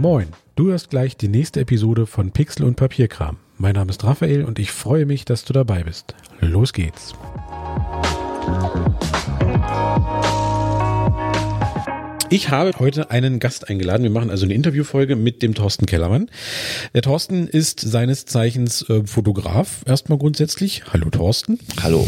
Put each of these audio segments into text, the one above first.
Moin, du hörst gleich die nächste Episode von Pixel und Papierkram. Mein Name ist Raphael und ich freue mich, dass du dabei bist. Los geht's. Ich habe heute einen Gast eingeladen. Wir machen also eine Interviewfolge mit dem Thorsten Kellermann. Der Thorsten ist seines Zeichens äh, Fotograf, erstmal grundsätzlich. Hallo Thorsten. Hallo.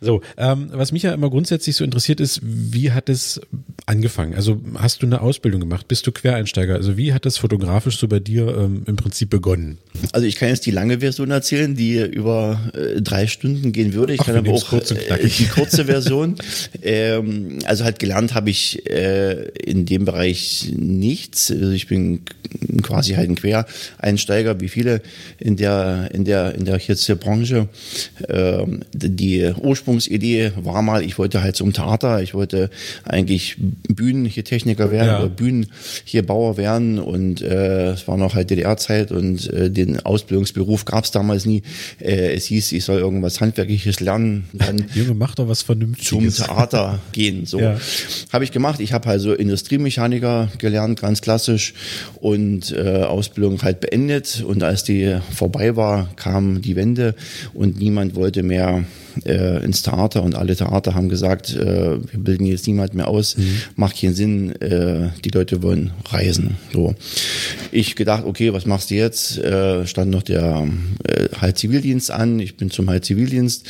So, ähm, was mich ja immer grundsätzlich so interessiert ist, wie hat es angefangen? Also hast du eine Ausbildung gemacht? Bist du Quereinsteiger? Also wie hat das fotografisch so bei dir ähm, im Prinzip begonnen? Also ich kann jetzt die lange Version erzählen, die über äh, drei Stunden gehen würde. Ich Ach, kann aber auch äh, die kurze Version. ähm, also halt gelernt habe ich äh, in dem Bereich nichts. Also ich bin quasi halt ein Quereinsteiger, wie viele in der in der in der jetzt Branche. Ähm, die Ursprungsidee war mal, ich wollte halt zum Theater, ich wollte eigentlich Bühnen hier Techniker werden ja. oder Bühnen hier Bauer werden und äh, es war noch halt DDR-Zeit und äh, den Ausbildungsberuf gab es damals nie. Äh, es hieß, ich soll irgendwas Handwerkliches lernen. Dann Junge, mach doch was Vernünftiges. Zum Theater gehen. So ja. habe ich gemacht. Ich habe also Industriemechaniker gelernt, ganz klassisch und äh, Ausbildung halt beendet. Und als die vorbei war, kam die Wende und niemand wollte mehr äh, ins Theater und alle Theater haben gesagt, äh, wir bilden jetzt niemand mehr aus, mhm. macht keinen Sinn, äh, die Leute wollen reisen. So. Ich gedacht, okay, was machst du jetzt? Äh, stand noch der äh, halt Zivildienst an, ich bin zum halt Zivildienst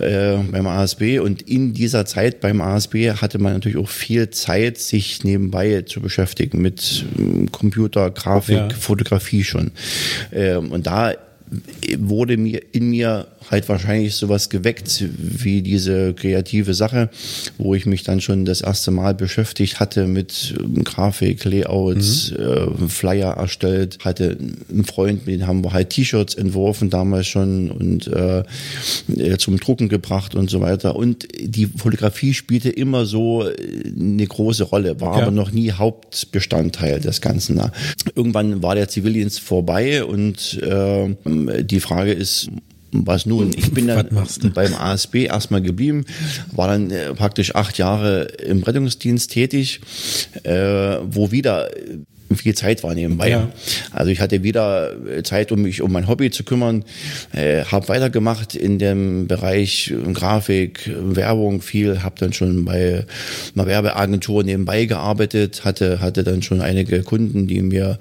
äh, beim ASB und in dieser Zeit beim ASB hatte man natürlich auch viel Zeit, sich nebenbei zu beschäftigen mit äh, Computer, Grafik, ja. Fotografie schon. Äh, und da wurde mir in mir halt wahrscheinlich sowas geweckt wie diese kreative Sache, wo ich mich dann schon das erste Mal beschäftigt hatte mit ähm, Grafik, Layouts, mhm. äh, Flyer erstellt, hatte einen Freund, mit dem haben wir halt T-Shirts entworfen damals schon und äh, zum Drucken gebracht und so weiter. Und die Fotografie spielte immer so äh, eine große Rolle, war ja. aber noch nie Hauptbestandteil des Ganzen. Irgendwann war der Zivildienst vorbei und äh, die Frage ist, was nun? Ich bin dann beim ASB erstmal geblieben, war dann äh, praktisch acht Jahre im Rettungsdienst tätig, äh, wo wieder viel Zeit war nebenbei. Ja. Also ich hatte wieder äh, Zeit, um mich um mein Hobby zu kümmern, äh, habe weitergemacht in dem Bereich Grafik, Werbung viel, habe dann schon bei einer Werbeagentur nebenbei gearbeitet, hatte hatte dann schon einige Kunden, die mir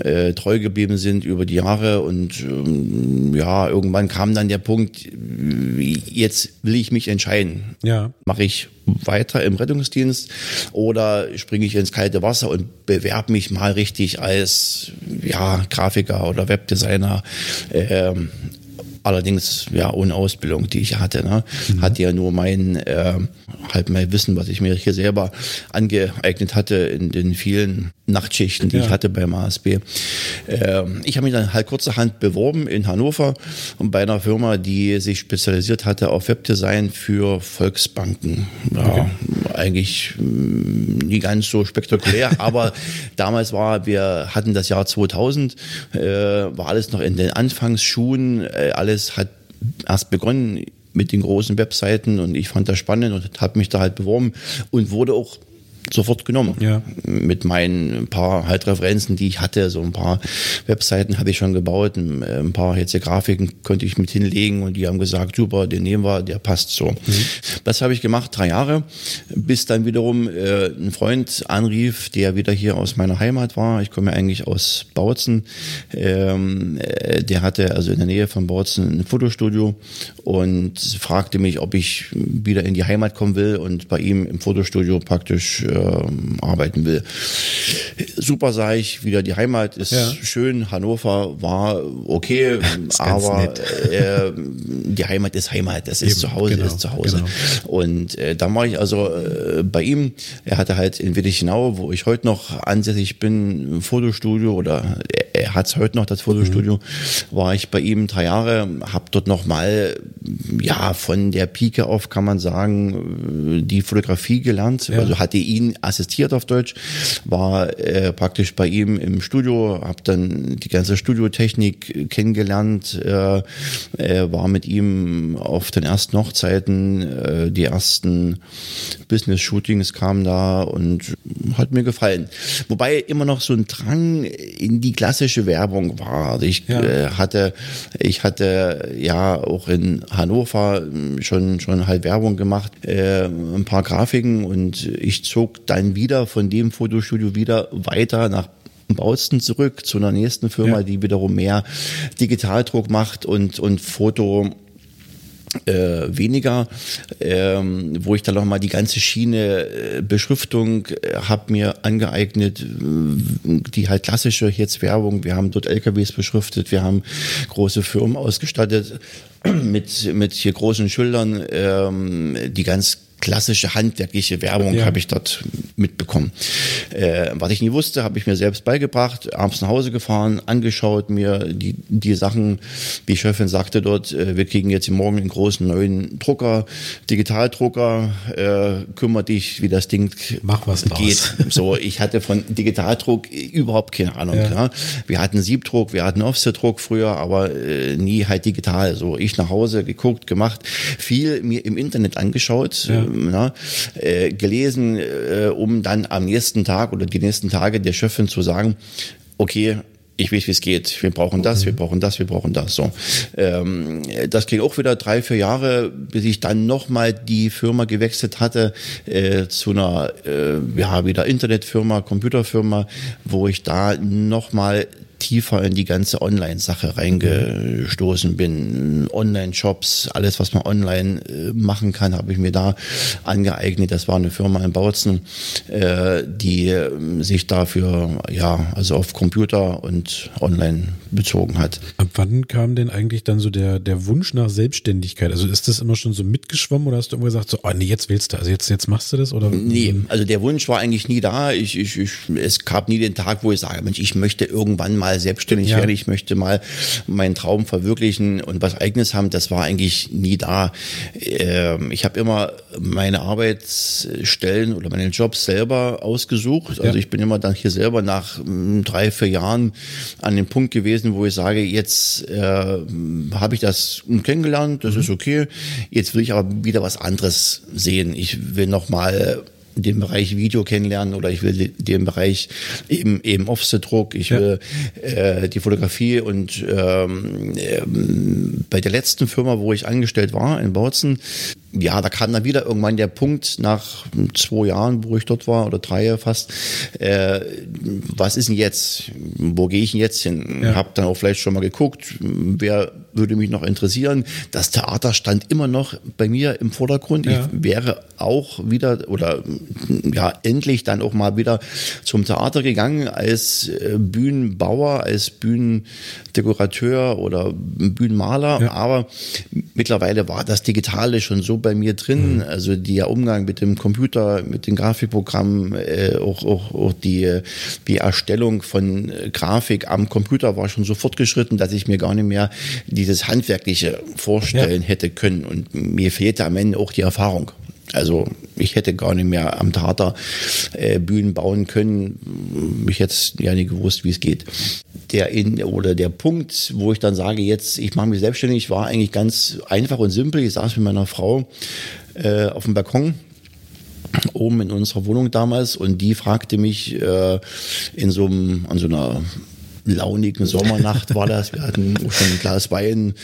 äh, treu geblieben sind über die Jahre und ähm, ja, irgendwann kam dann der Punkt, jetzt will ich mich entscheiden. Ja. Mache ich weiter im Rettungsdienst oder springe ich ins kalte Wasser und bewerbe mich mal richtig als ja, Grafiker oder Webdesigner. Ähm, allerdings ja ohne Ausbildung, die ich hatte. Ne? Mhm. Hatte ja nur mein äh, halt mein Wissen, was ich mir hier selber angeeignet hatte in den vielen Nachtschichten, die ja. ich hatte beim ASB. Äh, ich habe mich dann halt kurzerhand beworben in Hannover und bei einer Firma, die sich spezialisiert hatte auf Webdesign für Volksbanken. Ja, okay. Eigentlich mh, nie ganz so spektakulär, aber damals war, wir hatten das Jahr 2000, äh, war alles noch in den Anfangsschuhen, äh, alles hat erst begonnen mit den großen Webseiten und ich fand das spannend und habe mich da halt beworben und wurde auch sofort genommen. Ja. Mit meinen paar halt Referenzen, die ich hatte, so ein paar Webseiten habe ich schon gebaut, ein paar jetzt Grafiken konnte ich mit hinlegen und die haben gesagt, super, den nehmen wir, der passt so. Mhm. Das habe ich gemacht, drei Jahre, bis dann wiederum äh, ein Freund anrief, der wieder hier aus meiner Heimat war. Ich komme ja eigentlich aus Bautzen. Ähm, äh, der hatte also in der Nähe von Bautzen ein Fotostudio und fragte mich, ob ich wieder in die Heimat kommen will und bei ihm im Fotostudio praktisch äh, äh, arbeiten will. Super sage ich, wieder die Heimat ist ja. schön. Hannover war okay, aber äh, die Heimat ist Heimat. Das ist Eben, zu Hause, genau, ist zu Hause. Genau. Und äh, da war ich also äh, bei ihm. Er hatte halt in Willichenau, wo ich heute noch ansässig bin, ein Fotostudio oder er, er hat es heute noch, das Fotostudio, mhm. war ich bei ihm drei Jahre, habe dort nochmal, ja, von der Pike auf kann man sagen, die Fotografie gelernt. Ja. Also hatte ihn ihn assistiert auf Deutsch, war äh, praktisch bei ihm im Studio, habe dann die ganze Studiotechnik kennengelernt, äh, äh, war mit ihm auf den ersten Hochzeiten, äh, die ersten Business-Shootings kamen da und hat mir gefallen. Wobei immer noch so ein Drang in die klassische Werbung war. Also ich ja. äh, hatte, ich hatte ja auch in Hannover schon schon halt Werbung gemacht, äh, ein paar Grafiken und ich zog dann wieder von dem Fotostudio wieder weiter nach Bautzen zurück zu einer nächsten Firma, ja. die wiederum mehr Digitaldruck macht und, und Foto äh, weniger, ähm, wo ich dann noch mal die ganze Schiene äh, Beschriftung äh, habe mir angeeignet, äh, die halt klassische jetzt Werbung. Wir haben dort LKWs beschriftet, wir haben große Firmen ausgestattet mit mit hier großen Schildern, ähm, die ganz klassische handwerkliche Werbung ja. habe ich dort mitbekommen. Äh, was ich nie wusste, habe ich mir selbst beigebracht, abends nach Hause gefahren, angeschaut, mir die, die Sachen, wie Chefin sagte dort, äh, wir kriegen jetzt morgen einen großen neuen Drucker, Digitaldrucker, äh, kümmere dich, wie das Ding Mach was geht. Draus. So, ich hatte von Digitaldruck überhaupt keine Ahnung. Ja. Ja. Wir hatten Siebdruck, wir hatten Offsetdruck früher, aber äh, nie halt digital. So, ich nach Hause geguckt, gemacht, viel mir im Internet angeschaut. Na, äh, gelesen, äh, um dann am nächsten Tag oder die nächsten Tage der Chefin zu sagen, okay, ich weiß, wie es geht. Wir brauchen das, wir brauchen das, wir brauchen das. So, ähm, das ging auch wieder drei, vier Jahre, bis ich dann nochmal die Firma gewechselt hatte äh, zu einer, äh, ja, wieder Internetfirma, Computerfirma, wo ich da nochmal tiefer in die ganze Online-Sache reingestoßen bin. Online-Shops, alles, was man online äh, machen kann, habe ich mir da angeeignet. Das war eine Firma in Bautzen, äh, die ähm, sich dafür, ja, also auf Computer und online bezogen hat. Ab wann kam denn eigentlich dann so der, der Wunsch nach Selbstständigkeit? Also ist das immer schon so mitgeschwommen oder hast du immer gesagt, so, oh nee, jetzt willst du, also jetzt, jetzt machst du das? Oder? Nee, also der Wunsch war eigentlich nie da. Ich, ich, ich, es gab nie den Tag, wo ich sage, Mensch, ich möchte irgendwann mal selbstständig ja. werden, ich möchte mal meinen Traum verwirklichen und was eigenes haben. Das war eigentlich nie da. Ähm, ich habe immer meine Arbeitsstellen oder meine Jobs selber ausgesucht. Also ich bin immer dann hier selber nach hm, drei, vier Jahren an dem Punkt gewesen, wo ich sage, jetzt äh, habe ich das kennengelernt, das mhm. ist okay. Jetzt will ich aber wieder was anderes sehen. Ich will noch mal den Bereich Video kennenlernen oder ich will den Bereich eben eben Offset-Druck, ich will ja. äh, die Fotografie und ähm, äh, bei der letzten Firma, wo ich angestellt war in Bautzen, ja, da kam dann wieder irgendwann der Punkt nach zwei Jahren, wo ich dort war, oder drei fast, äh, was ist denn jetzt? Wo gehe ich denn jetzt hin? Ja. Hab dann auch vielleicht schon mal geguckt, wer würde mich noch interessieren. Das Theater stand immer noch bei mir im Vordergrund. Ja. Ich wäre auch wieder oder ja, endlich dann auch mal wieder zum Theater gegangen als äh, Bühnenbauer, als Bühnendekorateur oder Bühnenmaler. Ja. Aber mittlerweile war das Digitale schon so bei mir drin. Mhm. Also der Umgang mit dem Computer, mit den Grafikprogrammen, äh, auch, auch, auch die, die Erstellung von äh, Grafik am Computer war schon so fortgeschritten, dass ich mir gar nicht mehr dieses Handwerkliche vorstellen ja. hätte können. Und mir fehlte am Ende auch die Erfahrung. Also ich hätte gar nicht mehr am Theater äh, Bühnen bauen können. Ich hätte ja nicht gewusst, wie es geht. Der in oder der Punkt, wo ich dann sage, jetzt ich mache mich selbstständig, war eigentlich ganz einfach und simpel. Ich saß mit meiner Frau äh, auf dem Balkon oben in unserer Wohnung damals und die fragte mich äh, in so einem an so einer launigen Sommernacht war das. Wir hatten schon ein Glas Wein,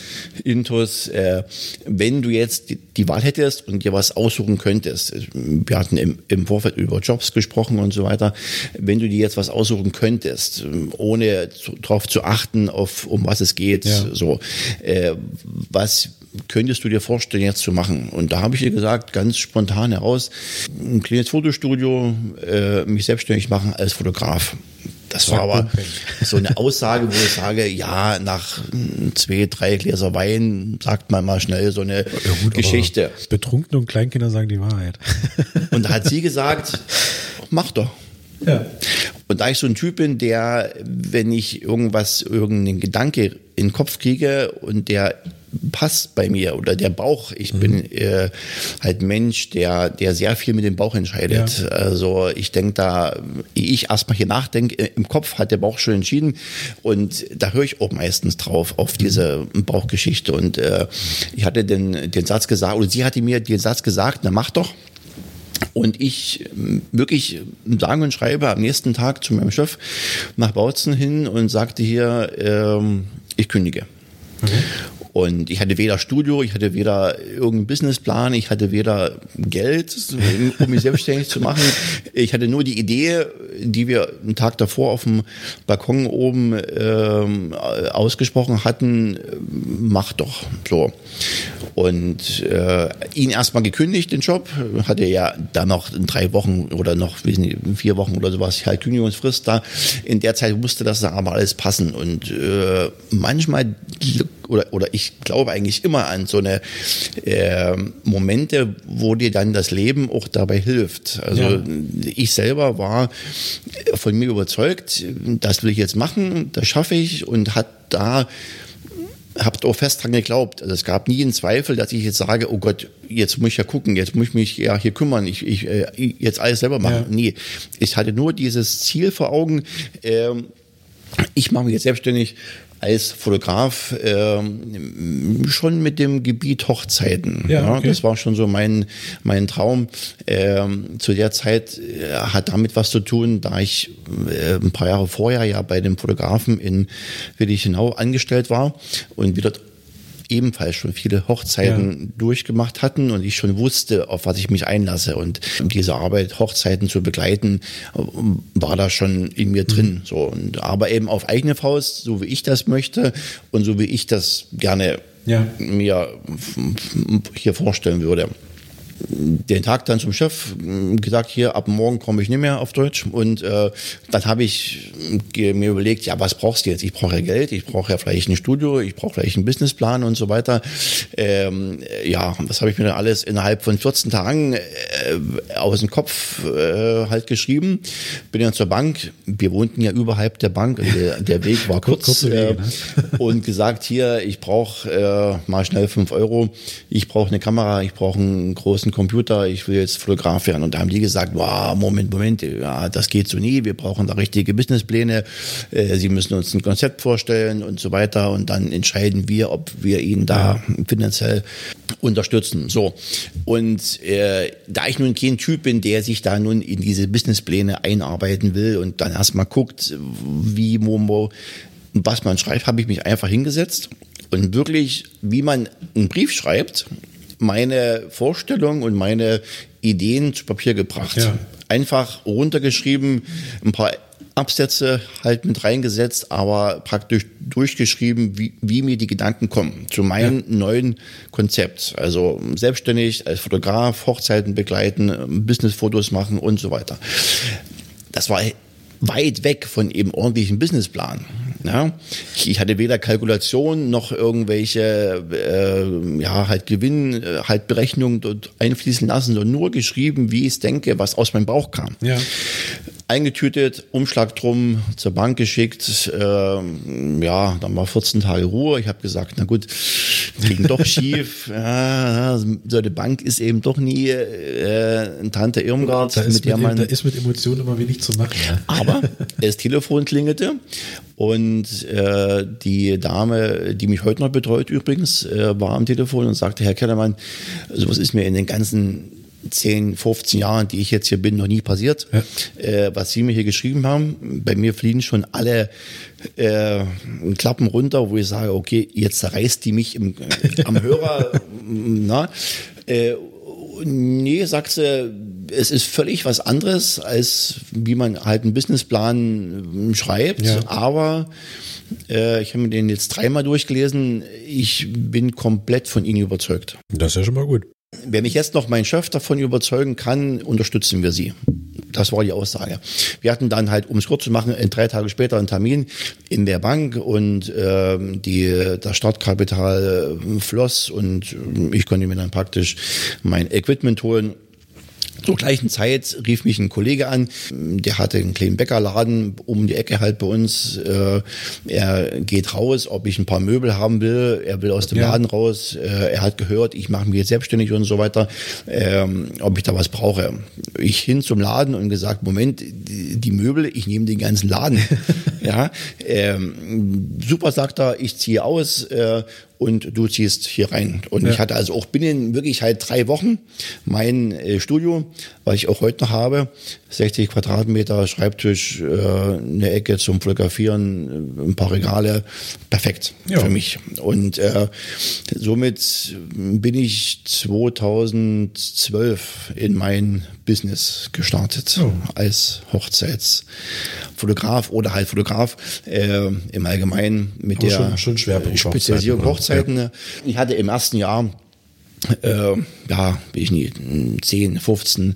Intus. Äh, wenn du jetzt die, die, Wahl hättest und dir was aussuchen könntest, wir hatten im, im Vorfeld über Jobs gesprochen und so weiter, wenn du dir jetzt was aussuchen könntest, ohne darauf zu achten, auf um was es geht, ja. so, äh, was könntest du dir vorstellen, jetzt zu machen? Und da habe ich ihr gesagt, ganz spontan heraus, ein kleines Fotostudio, äh, mich selbstständig machen als Fotograf. Das war aber so eine Aussage, wo ich sage, ja, nach zwei, drei Gläser Wein sagt man mal schnell so eine ja gut, Geschichte. Betrunkene und Kleinkinder sagen die Wahrheit. Und da hat sie gesagt, mach doch. Ja. Und da ich so ein Typ bin, der, wenn ich irgendwas, irgendeinen Gedanke in den Kopf kriege und der passt bei mir oder der Bauch. Ich mhm. bin äh, halt Mensch, der, der sehr viel mit dem Bauch entscheidet. Ja. Also ich denke da, ich erstmal hier nachdenke, äh, im Kopf hat der Bauch schon entschieden und da höre ich auch meistens drauf auf diese Bauchgeschichte. Und äh, ich hatte den, den Satz gesagt, oder sie hatte mir den Satz gesagt, na mach doch. Und ich wirklich sagen und schreibe am nächsten Tag zu meinem Chef nach Bautzen hin und sagte hier, ähm, ich kündige. Okay. Und ich hatte weder Studio, ich hatte weder irgendeinen Businessplan, ich hatte weder Geld, um mich selbstständig zu machen. Ich hatte nur die Idee, die wir einen Tag davor auf dem Balkon oben ähm, ausgesprochen hatten, mach doch so. Und äh, ihn erstmal gekündigt, den Job, hatte ja dann noch in drei Wochen oder noch nicht, vier Wochen oder sowas halt Kündigungsfrist da. In der Zeit musste das aber alles passen. Und äh, manchmal oder, oder ich glaube eigentlich immer an so eine äh, Momente, wo dir dann das Leben auch dabei hilft. Also ja. ich selber war von mir überzeugt, das will ich jetzt machen, das schaffe ich und hat da habt auch fest dran geglaubt. Also es gab nie einen Zweifel, dass ich jetzt sage, oh Gott, jetzt muss ich ja gucken, jetzt muss ich mich ja hier kümmern, ich, ich äh, jetzt alles selber machen. Ja. Nee, ich hatte nur dieses Ziel vor Augen, äh, ich mache mich jetzt selbstständig, als Fotograf ähm, schon mit dem Gebiet Hochzeiten. Ja, okay. ja, das war schon so mein, mein Traum. Ähm, zu der Zeit äh, hat damit was zu tun, da ich äh, ein paar Jahre vorher ja bei dem Fotografen in Willichenau angestellt war und wieder ebenfalls schon viele Hochzeiten ja. durchgemacht hatten und ich schon wusste, auf was ich mich einlasse. Und diese Arbeit, Hochzeiten zu begleiten, war da schon in mir drin. Mhm. So, und, aber eben auf eigene Faust, so wie ich das möchte und so wie ich das gerne ja. mir hier vorstellen würde den Tag dann zum Chef gesagt, hier ab morgen komme ich nicht mehr auf Deutsch. Und äh, dann habe ich mir überlegt, ja, was brauchst du jetzt? Ich brauche ja Geld, ich brauche ja vielleicht ein Studio, ich brauche vielleicht einen Businessplan und so weiter. Ähm, ja, das habe ich mir dann alles innerhalb von 14 Tagen äh, aus dem Kopf äh, halt geschrieben. Bin dann zur Bank, wir wohnten ja überhalb der Bank, also der, der Weg war kurz. Wege, ne? und gesagt, hier, ich brauche äh, mal schnell fünf Euro, ich brauche eine Kamera, ich brauche einen großen Computer, ich will jetzt Fotograf werden. Und da haben die gesagt, wow, Moment, Moment, ja, das geht so nie, wir brauchen da richtige Businesspläne, äh, sie müssen uns ein Konzept vorstellen und so weiter und dann entscheiden wir, ob wir ihn da finanziell unterstützen. So. Und äh, da ich nun kein Typ bin, der sich da nun in diese Businesspläne einarbeiten will und dann erstmal guckt, wie Momo was man schreibt, habe ich mich einfach hingesetzt und wirklich, wie man einen Brief schreibt, meine Vorstellung und meine Ideen zu Papier gebracht. Ja. Einfach runtergeschrieben, ein paar Absätze halt mit reingesetzt, aber praktisch durchgeschrieben, wie, wie mir die Gedanken kommen zu meinem ja. neuen Konzept. Also selbstständig als Fotograf, Hochzeiten begleiten, Businessfotos machen und so weiter. Das war weit weg von eben ordentlichen Businessplan. Ja, ich hatte weder Kalkulation noch irgendwelche äh, ja halt Gewinn, äh, halt Berechnungen dort einfließen lassen, sondern nur geschrieben, wie ich es denke, was aus meinem Bauch kam. Ja eingetütet, Umschlag drum, zur Bank geschickt. Ähm, ja, dann war 14 Tage Ruhe. Ich habe gesagt, na gut, ging doch schief. Ja, so eine Bank ist eben doch nie äh, ein Tante Irmgard, da mit der man. Da ist mit Emotionen immer wenig zu machen. Ja. Aber das Telefon klingelte und äh, die Dame, die mich heute noch betreut übrigens, äh, war am Telefon und sagte, Herr Kellermann, sowas ist mir in den ganzen 10, 15 Jahren, die ich jetzt hier bin, noch nie passiert. Ja. Äh, was Sie mir hier geschrieben haben, bei mir fliegen schon alle äh, Klappen runter, wo ich sage, okay, jetzt reißt die mich im, äh, am Hörer. na, äh, nee, sagst du, es ist völlig was anderes, als wie man halt einen Businessplan äh, schreibt, ja. aber äh, ich habe mir den jetzt dreimal durchgelesen. Ich bin komplett von Ihnen überzeugt. Das ist ja schon mal gut. Wenn mich jetzt noch mein Chef davon überzeugen kann, unterstützen wir sie. Das war die Aussage. Wir hatten dann halt, um es kurz zu machen, drei Tage später einen Termin in der Bank und äh, die, das Startkapital äh, floss und ich konnte mir dann praktisch mein Equipment holen Zur gleichen Zeit rief mich ein Kollege an, der hatte einen kleinen Bäckerladen um die Ecke halt bei uns. Äh, er geht raus, ob ich ein paar Möbel haben will. Er will aus dem ja. Laden raus. Äh, er hat gehört, ich mache mich jetzt selbstständig und so weiter, ähm, ob ich da was brauche. Ich hin zum Laden und gesagt, Moment, die, Möbel, ich nehme den ganzen Laden. ja, ähm, super, sagt er, ich ziehe aus. Und du ziehst hier rein. Und ja. ich hatte also auch binnen wirklich halt drei Wochen mein äh, Studio, was ich auch heute noch habe, 60 Quadratmeter Schreibtisch, äh, eine Ecke zum Fotografieren, äh, ein paar Regale, perfekt ja. für mich. Und äh, somit bin ich 2012 in mein Business gestartet oh. als Hochzeitsfotograf oder halt Fotograf äh, im Allgemeinen mit Aber der schon, schon Spezialisierung Hochzeiten. Hochzeiten. Ja. Ich hatte im ersten Jahr äh, ja, ich nicht, 10, 15,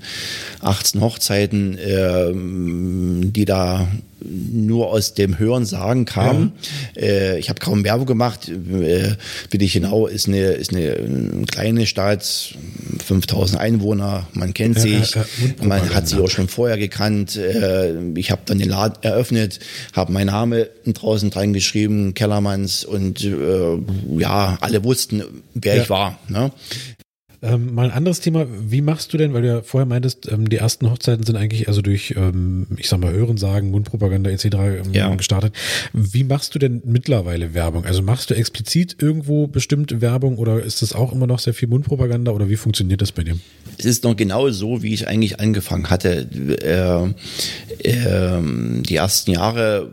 18 Hochzeiten, äh, die da nur aus dem Hören sagen kam. Ja. Äh, ich habe kaum Werbung gemacht. Äh, Wittichenau ist eine, ist eine kleine Stadt, 5000 Einwohner, man kennt ja, sich, ja, man hat sie auch schon vorher gekannt. Äh, ich habe dann den Laden eröffnet, habe meinen Namen draußen dran geschrieben, Kellermanns und äh, ja, alle wussten, wer ich war. Ne? Ähm, mal ein anderes Thema. Wie machst du denn, weil du ja vorher meintest, ähm, die ersten Hochzeiten sind eigentlich also durch, ähm, ich sag mal, Hörensagen, Mundpropaganda etc. Ähm, ja. gestartet. Wie machst du denn mittlerweile Werbung? Also machst du explizit irgendwo bestimmte Werbung oder ist das auch immer noch sehr viel Mundpropaganda oder wie funktioniert das bei dir? Es ist noch genau so, wie ich eigentlich angefangen hatte. Äh, äh, die ersten Jahre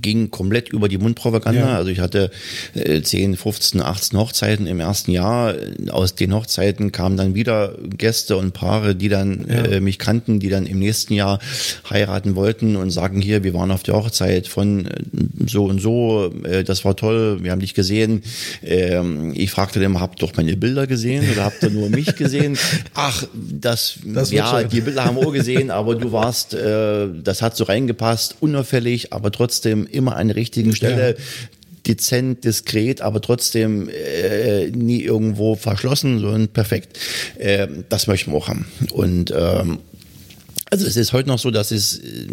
gingen komplett über die Mundpropaganda. Ja. Also ich hatte äh, 10, 15, 18 Hochzeiten im ersten Jahr. Aus den Hochzeiten Hochzeiten kamen dann wieder Gäste und Paare, die dann ja. äh, mich kannten, die dann im nächsten Jahr heiraten wollten und sagen hier, wir waren auf der Hochzeit von äh, so und so, äh, das war toll, wir haben dich gesehen. Ähm, ich fragte dann, habt doch meine Bilder gesehen oder habt ihr nur mich gesehen? Ach, das, das ja, die Bilder haben wir auch gesehen, aber du warst, äh, das hat so reingepasst, unauffällig, aber trotzdem immer an der richtigen Stelle. Ja dezent, diskret, aber trotzdem äh, nie irgendwo verschlossen, sondern perfekt. Äh, das möchten wir auch haben. Und ähm, also es ist heute noch so, dass es, äh,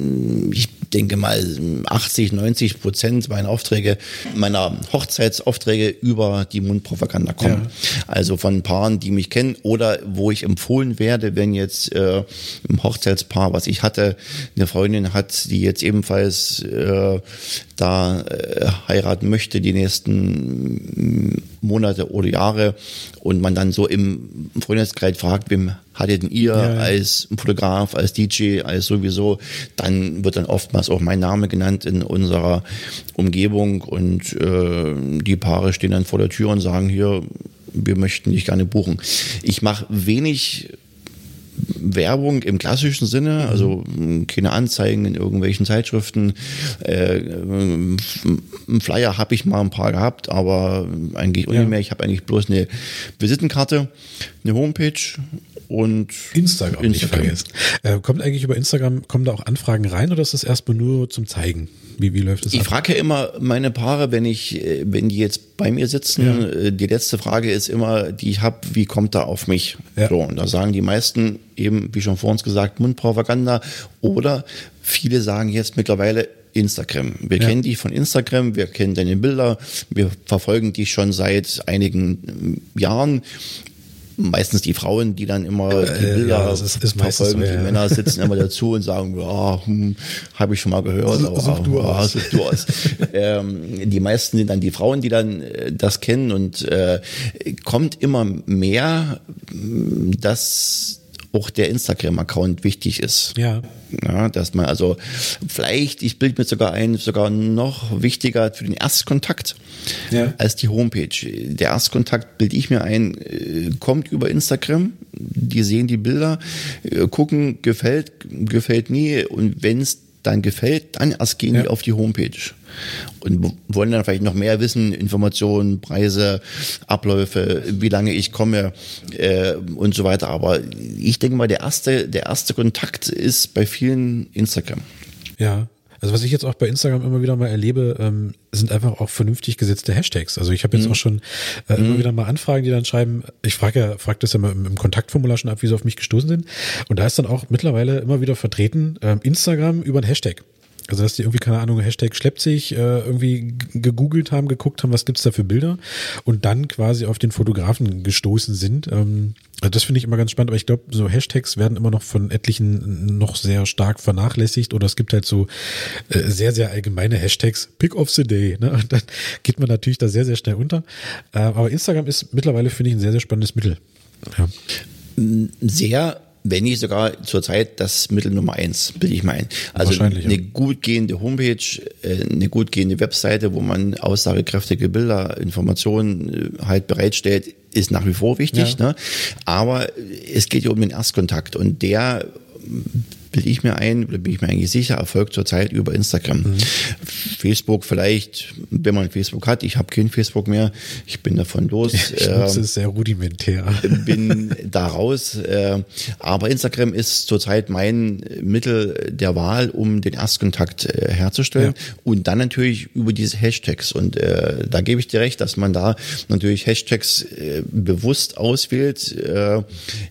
ich denke mal, 80, 90 Prozent meiner Aufträge, meiner Hochzeitsaufträge über die Mundpropaganda kommen. Ja. Also von Paaren, die mich kennen oder wo ich empfohlen werde, wenn jetzt äh, im Hochzeitspaar, was ich hatte, eine Freundin hat, die jetzt ebenfalls äh, da äh, heiraten möchte die nächsten Monate oder Jahre und man dann so im Freundeskreis fragt, wem hattet denn ihr ja, ja. als Fotograf, als DJ, als sowieso, dann wird dann oftmals auch mein Name genannt in unserer Umgebung und äh, die Paare stehen dann vor der Tür und sagen hier, wir möchten dich gerne buchen. Ich mache wenig Werbung im klassischen Sinne, mhm. also keine Anzeigen in irgendwelchen Zeitschriften. Äh, ein Flyer habe ich mal ein paar gehabt, aber eigentlich ja. nicht mehr. Ich habe eigentlich bloß eine Visitenkarte, eine Homepage und Instagram, Instagram. nicht vergessen. Äh, kommt eigentlich über Instagram, kommen da auch Anfragen rein oder ist das erstmal nur zum Zeigen? Wie, wie läuft das Ich frage ja immer meine Paare, wenn ich, äh, wenn die jetzt bei mir sitzen, ja. Äh, die letzte Frage ist immer, die ich habe, wie kommt da auf mich? Ja. So, und da sagen die meisten eben, wie schon vor uns gesagt, Mundpropaganda oder viele sagen jetzt mittlerweile, Instagram. Wir ja. kennen dich von Instagram, wir kennen deine Bilder, wir verfolgen dich schon seit einigen Jahren meistens die Frauen, die dann immer die Bilder ja, ist, ist verfolgen. So, ja. Die Männer sitzen immer dazu und sagen, ja, hm, habe ich schon mal gehört. So, aber, such du ja, aus. Such du aus. ähm, die meisten sind dann die Frauen, die dann äh, das kennen und äh, kommt immer mehr, dass auch der Instagram-Account wichtig ist. Ja. ja. Dass man also vielleicht, ich bilde mir sogar ein, sogar noch wichtiger für den Erstkontakt ja. als die Homepage. Der Erstkontakt bilde ich mir ein, äh, kommt über Instagram, die sehen die Bilder, äh, gucken, gefällt, gefällt nie und wenn es dann gefällt, dann erst gehen ja. die auf die Homepage und wollen dann vielleicht noch mehr wissen, Informationen, Preise, Abläufe, wie lange ich komme äh, und so weiter. Aber ich denke mal, der erste, der erste Kontakt ist bei vielen Instagram. Ja, Also was ich jetzt auch bei Instagram immer wieder mal erlebe, ähm, sind einfach auch vernünftig gesetzte Hashtags. Also ich habe jetzt mhm. auch schon äh, immer mhm. wieder mal Anfragen, die dann schreiben, ich frage ja, frage das ja mal im, im, Kontaktformular schon ab, wie sie auf mich gestoßen sind. Und da ist dann auch mittlerweile immer wieder vertreten, ähm, Instagram über ein Hashtag. Also dass die irgendwie, keine Ahnung, Hashtag schleppt sich, äh, irgendwie gegoogelt haben, geguckt haben, was gibt's da für Bilder und dann quasi auf den Fotografen gestoßen sind. Ähm, also das finde ich immer ganz spannend, aber ich glaube, so Hashtags werden immer noch von etlichen noch sehr stark vernachlässigt oder es gibt halt so äh, sehr, sehr allgemeine Hashtags, Pick of the Day. Ne? Und dann geht man natürlich da sehr, sehr schnell unter. Äh, aber Instagram ist mittlerweile, finde ich, ein sehr, sehr spannendes Mittel. Ja. Sehr wenn nicht sogar zurzeit das Mittel Nummer eins, will ich meinen. Also eine ja. gut gehende Homepage, äh, eine gut gehende Webseite, wo man aussagekräftige Bilder, Informationen äh, halt bereitstellt, ist nach wie vor wichtig. Ja. Ne? Aber es geht ja um den Erstkontakt und der bilde ich mir ein, oder bin ich mir eigentlich sicher, erfolgt zurzeit über Instagram. Mhm. Facebook vielleicht, wenn man Facebook hat, ich habe kein Facebook mehr, ich bin davon los. Ich äh, nutze es sehr rudimentär. Bin da raus. Äh, aber Instagram ist zurzeit mein Mittel der Wahl, um den Erstkontakt äh, herzustellen. Ja. Und dann natürlich über diese Hashtags. Und äh, da gebe ich dir recht, dass man da natürlich Hashtags äh, bewusst auswählt. Äh,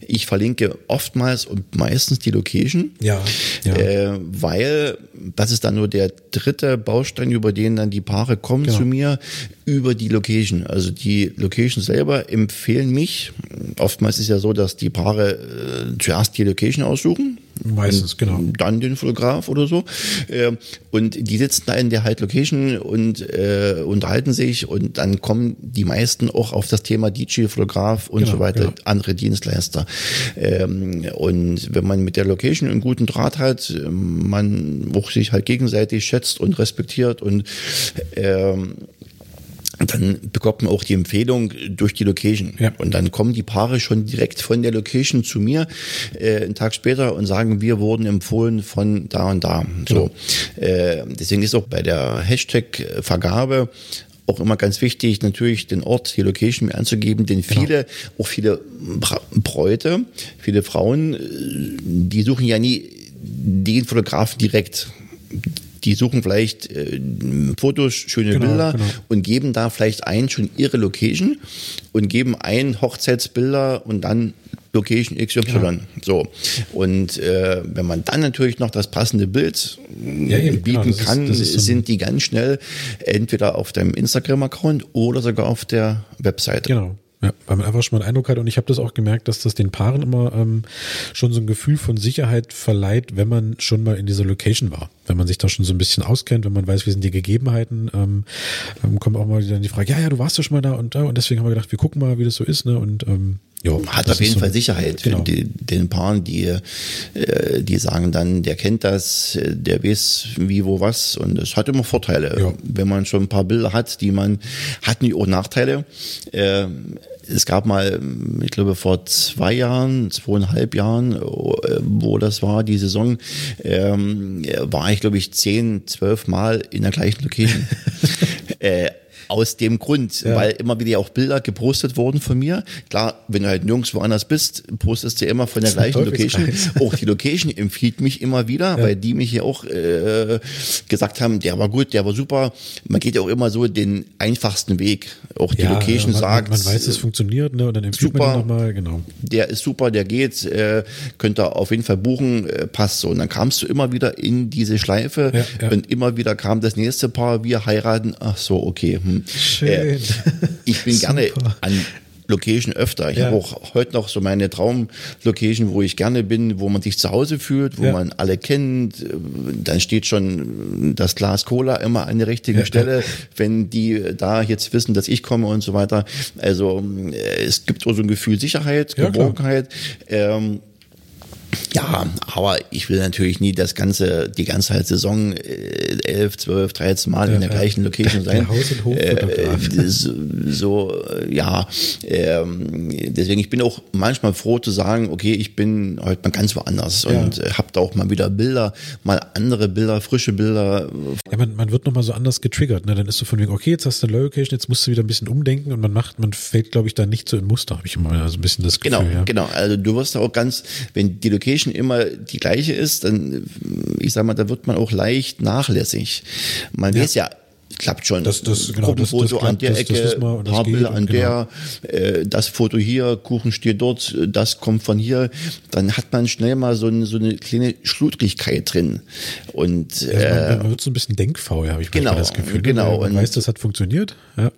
ich verlinke oftmals und meistens die Location. Ja. Ja. Äh, weil das ist dann nur der dritte Baustein, über den dann die Paare kommen genau. zu mir, über die Location. Also die Location selber empfehlen mich. Oftmals ist es ja so, dass die Paare äh, zuerst die Location aussuchen. Meistens, genau. Dann den Fotograf oder so. Äh, und die sitzen da in der halt Location und äh, unterhalten sich und dann kommen die meisten auch auf das Thema DJ, Fotograf und genau, so weiter, genau. andere Dienstleister. Ähm, und wenn man mit der Location einen guten Draht hat, man auch sich halt gegenseitig schätzt und respektiert und ähm, dann bekommt man auch die Empfehlung durch die Location. Ja. Und dann kommen die Paare schon direkt von der Location zu mir äh, einen Tag später und sagen, wir wurden empfohlen von da und da. So. Ja. Äh, deswegen ist auch bei der Hashtag-Vergabe auch immer ganz wichtig, natürlich den Ort, die Location mir anzugeben, denn genau. viele, genau. auch viele Bräute, viele Frauen, äh, die suchen ja nie den Fotografen direkt die suchen vielleicht äh, Fotos, schöne genau, Bilder genau. und geben da vielleicht ein schon ihre Location und geben ein Hochzeitsbilder und dann Location XY. Ja. So. Und äh, wenn man dann natürlich noch das passende Bild ja, eben, bieten genau, kann, ist, so sind die ganz schnell entweder auf deinem Instagram-Account oder sogar auf der Webseite. Genau. Ja, weil man einfach schon mal einen Eindruck hat und ich habe das auch gemerkt, dass das den Paaren immer ähm, schon so ein Gefühl von Sicherheit verleiht, wenn man schon mal in dieser Location war. Wenn man sich da schon so ein bisschen auskennt, wenn man weiß, wie sind die Gegebenheiten, ähm, ähm, kommt auch mal dann die Frage, ja, ja, du warst ja schon mal da und da und deswegen haben wir gedacht, wir gucken mal, wie das so ist, ne? Und ähm, ja, hat auf jeden so, Fall Sicherheit genau. die, den Paaren, die, äh, die sagen dann, der kennt das, der weiß wie, wo, was und es hat immer Vorteile. Ja. Wenn man schon ein paar Bilder hat, die man, hat nicht auch Nachteile. Äh, es gab mal, ich glaube, vor zwei Jahren, zweieinhalb Jahren, wo das war, die Saison, ähm, war ich, glaube ich, zehn, zwölf Mal in der gleichen Location. aus dem Grund, ja. weil immer wieder auch Bilder gepostet wurden von mir. Klar, wenn du halt nirgendwo anders bist, postest du immer von der gleichen Location. Auch die Location empfiehlt mich immer wieder, ja. weil die mich hier auch äh, gesagt haben, der war gut, der war super. Man geht ja auch immer so den einfachsten Weg. Auch die ja, Location man, sagt. Man weiß, es funktioniert, ne? Und dann empfiehlt super, man nochmal, genau. Der ist super, der geht, äh, könnt ihr auf jeden Fall buchen, äh, passt so. Und dann kamst du immer wieder in diese Schleife und immer wieder kam das nächste Paar, wir heiraten. Ach so, okay. Hm. Schön. Äh, ich bin gerne an Location öfter. Ich ja. habe auch heute noch so meine Traumlocation, wo ich gerne bin, wo man sich zu Hause fühlt, wo ja. man alle kennt. Dann steht schon das Glas Cola immer an der richtigen ja. Stelle, wenn die da jetzt wissen, dass ich komme und so weiter. Also äh, es gibt auch so ein Gefühl Sicherheit, Geborgenheit. Ähm, ja, aber ich will natürlich nie das ganze, die ganze halt Saison äh, 11, 12, 13 Mal ja, in der ja. gleichen Location sein. Haus und Hof äh, so, so, ja, ähm, deswegen ich bin auch manchmal froh zu sagen, okay, ich bin heute mal ganz woanders ja. und äh, habe da auch mal wieder Bilder, mal andere Bilder, frische Bilder. Ja, man, man wird nochmal so anders getriggert, ne? Dann ist so von wegen, okay, jetzt hast du eine Location, jetzt musst du wieder ein bisschen umdenken und man macht, man fällt, glaube ich, da nicht so in Muster, habe ich immer so ein bisschen das Gefühl. Genau, genau. Also du wirst auch ganz, wenn die Location Location immer die gleiche ist, dann, ich sag mal, da wird man auch leicht nachlässig. Man ja. weiß ja, klappt schon. Das, das, genau, Gruppenfoto das, das an der Ecke, das, paar Bilder an genau. der, äh, das Foto hier, Kuchen steht dort, das kommt von hier. Dann hat man schnell mal so, eine, so eine kleine Schludrigkeit drin. Und, also man, man, wird so ein bisschen denkfaul, habe ich genau, das Gefühl. Genau. Man weiß, das hat funktioniert. Ja.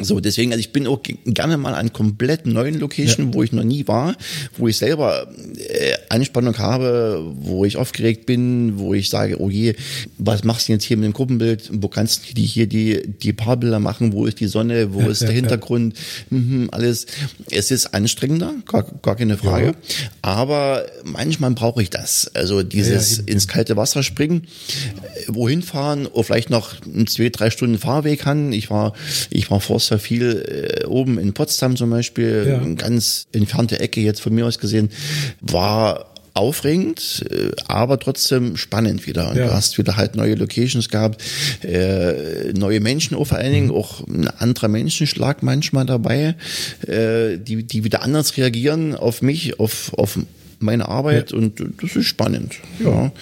So, deswegen, also ich bin auch gerne mal an komplett neuen Location, ja. wo ich noch nie war, wo ich selber äh, Anspannung habe, wo ich aufgeregt bin, wo ich sage, oh je, was machst du jetzt hier mit dem Gruppenbild? Wo kannst du die hier die, die Paarbilder machen? Wo ist die Sonne? Wo ja, ist der ja, Hintergrund? Mhm, alles. Es ist anstrengender, gar, gar keine Frage. Aber manchmal brauche ich das. Also dieses ins kalte Wasser springen, äh, wohin fahren, oder vielleicht noch zwei, drei Stunden Fahrweg haben. Ich war, ich war vor Forster viel äh, oben in Potsdam zum Beispiel, ja. eine ganz entfernte Ecke jetzt von mir aus gesehen, war aufregend, äh, aber trotzdem spannend wieder. Und ja. du hast wieder halt neue Locations gehabt, äh, neue Menschen auch vor allen Dingen, mhm. auch ein anderer Menschenschlag manchmal dabei, äh, die, die wieder anders reagieren auf mich, auf, auf meine Arbeit ja. und das ist spannend. Ja.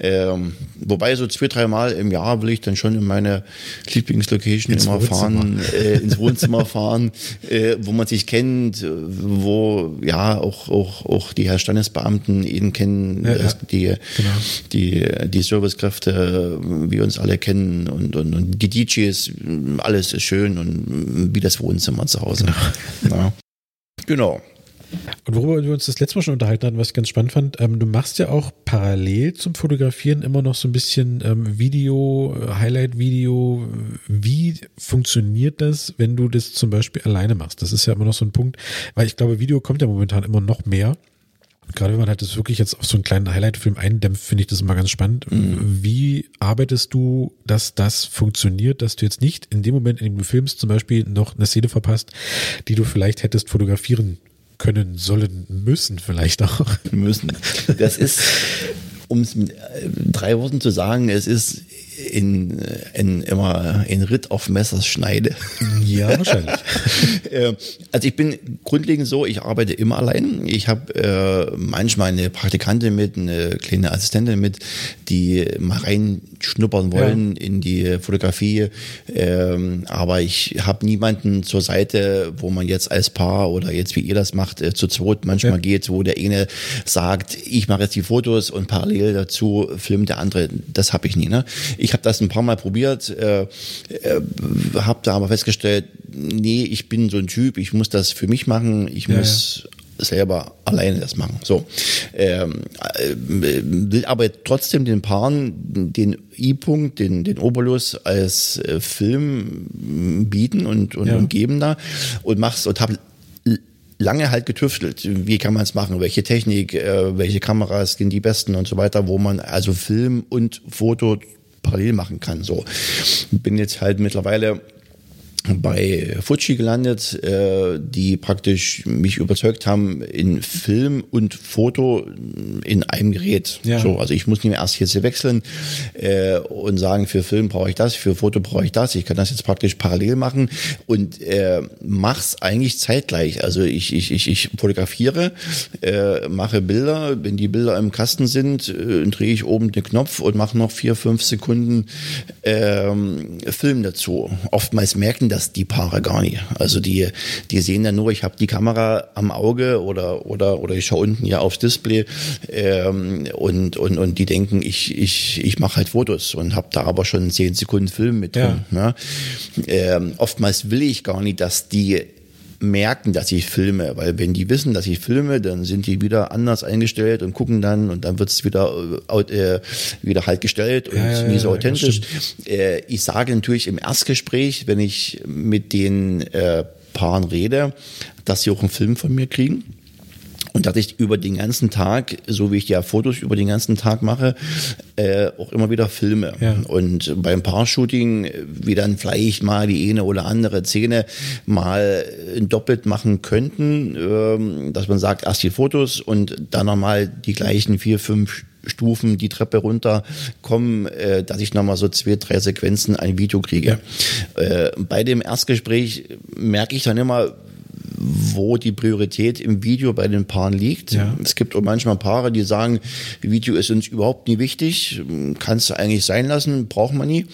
Ähm, wobei so zwei, drei Mal im Jahr will ich dann schon in meine Lieblingslocation ins immer fahren, äh, ins Wohnzimmer fahren, äh, wo man sich kennt, wo ja auch, auch, auch die Herr Standesbeamten ihn kennen, ja, ja. die, genau. die, die Servicekräfte, wie uns alle kennen und, und, und die DJs, alles ist schön und wie das Wohnzimmer zu Hause. Genau. genau. Und worüber wir uns das letzte Mal schon unterhalten hatten, was ich ganz spannend fand, ähm, du machst ja auch parallel zum Fotografieren immer noch so ein bisschen ähm, Video, Highlight-Video. Wie funktioniert das, wenn du das zum Beispiel alleine machst? Das ist ja immer noch so ein Punkt, weil ich glaube, Video kommt ja momentan immer noch mehr. Gerade wenn man halt das wirklich jetzt auf so einen kleinen Highlight-Film eindämpft, finde ich das immer ganz spannend. Mhm. Wie arbeitest du, dass das funktioniert, dass du jetzt nicht in dem Moment, in dem du filmst, zum Beispiel noch eine Szene verpasst, die du vielleicht hättest fotografieren können, sollen, müssen vielleicht auch. Müssen. Das ist, um es mit drei Worten zu sagen, es ist in, in immer in Ritt auf Messers Schneide. Ja, wahrscheinlich. Äh, also ich bin grundlegend so, ich arbeite immer allein. Ich habe äh, manchmal eine Praktikantin mit, eine kleine Assistentin mit, die mal reinschnuppern wollen ja. in die Fotografie. Ähm, aber ich habe niemanden zur Seite, wo man jetzt als Paar oder jetzt wie ihr das macht, äh, zu zweit manchmal ja. geht, wo der eine sagt, ich mache jetzt die Fotos und parallel dazu filmt der andere. Das habe ich nie. Ne? Ich habe das ein paar Mal probiert, äh, äh, habe da aber festgestellt, nee, ich bin so ein Typ, ich muss das für mich machen, ich ja, muss ja. selber alleine das machen. So, ähm, äh, will aber trotzdem den Paaren den I-Punkt, den, den Obolus als äh, Film bieten und, und, ja. und geben da und mach's und habe lange halt getüftelt. Wie kann man es machen? Welche Technik, äh, welche Kameras sind die besten und so weiter, wo man also Film und Foto parallel machen kann. So bin jetzt halt mittlerweile bei Fuji gelandet, äh, die praktisch mich überzeugt haben in Film und Foto in einem Gerät. Ja. So, also ich muss nicht mehr erst jetzt hier wechseln äh, und sagen, für Film brauche ich das, für Foto brauche ich das. Ich kann das jetzt praktisch parallel machen und äh, mach's eigentlich zeitgleich. Also ich, ich, ich, ich fotografiere, äh, mache Bilder, wenn die Bilder im Kasten sind, äh, drehe ich oben den Knopf und mache noch vier, fünf Sekunden äh, Film dazu. Oftmals merken das die Paare gar nicht. Also die, die sehen ja nur, ich habe die Kamera am Auge oder, oder, oder ich schaue unten ja aufs Display ähm, und, und, und die denken, ich, ich, ich mache halt Fotos und habe da aber schon zehn Sekunden Film mit drin. Ja. Ne? Ähm, oftmals will ich gar nicht, dass die merken, dass ich filme, weil wenn die wissen, dass ich filme, dann sind die wieder anders eingestellt und gucken dann und dann wird es wieder äh, wieder halt gestellt und ja, nie so authentisch. Äh, ich sage natürlich im Erstgespräch, wenn ich mit den äh, Paaren rede, dass sie auch einen Film von mir kriegen und dass ich über den ganzen Tag, so wie ich ja Fotos über den ganzen Tag mache, äh, auch immer wieder filme. Ja. Und beim Paar-Shooting, wie dann vielleicht mal die eine oder andere Szene mal doppelt machen könnten, ähm, dass man sagt, erst die Fotos und dann nochmal die gleichen vier, fünf Stufen die Treppe runter kommen, äh, dass ich nochmal so zwei, drei Sequenzen ein Video kriege. Ja. Äh, bei dem Erstgespräch merke ich dann immer, wo die Priorität im Video bei den Paaren liegt. Ja. Es gibt auch manchmal Paare, die sagen, Video ist uns überhaupt nie wichtig, kannst du eigentlich sein lassen, braucht man nie.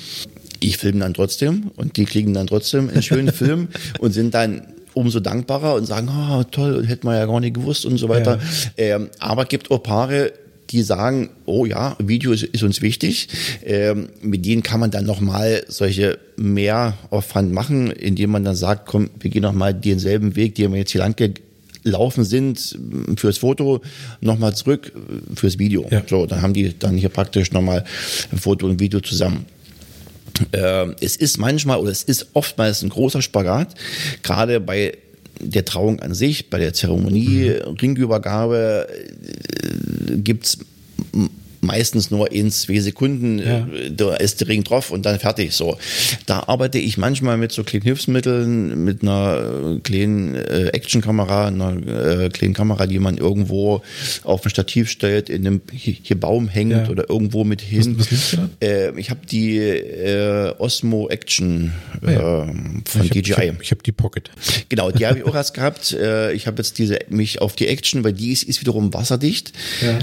Ich filme dann trotzdem und die kriegen dann trotzdem einen schönen Film und sind dann umso dankbarer und sagen, oh, toll, hätten wir ja gar nicht gewusst und so weiter. Ja. Ähm, aber gibt auch Paare, die sagen, oh ja, Video ist, ist uns wichtig. Ähm, mit denen kann man dann nochmal solche Mehraufwand machen, indem man dann sagt, komm, wir gehen nochmal denselben Weg, den wir jetzt hier lang gelaufen sind, fürs Foto nochmal zurück fürs Video. Ja. So, dann haben die dann hier praktisch nochmal Foto und Video zusammen. Äh, es ist manchmal oder es ist oftmals ein großer Spagat, gerade bei der Trauung an sich, bei der Zeremonie, mhm. Ringübergabe äh, gibt's meistens nur in zwei Sekunden, ja. Äh, da ist der Ring drauf und dann fertig. So, da arbeite ich manchmal mit so kleinen Hilfsmitteln, mit einer äh, kleinen äh, Actionkamera, einer äh, kleinen Kamera, die man irgendwo auf ein Stativ stellt, in einem hier Baum hängt ja. oder irgendwo mit hin. Was, was äh, ich habe die äh, Osmo Action ah, ja. äh, von ich DJI. ich habe hab die Pocket. Genau, die habe ich auch erst gehabt. Ich habe jetzt diese mich auf die Action, weil die ist, ist wiederum wasserdicht.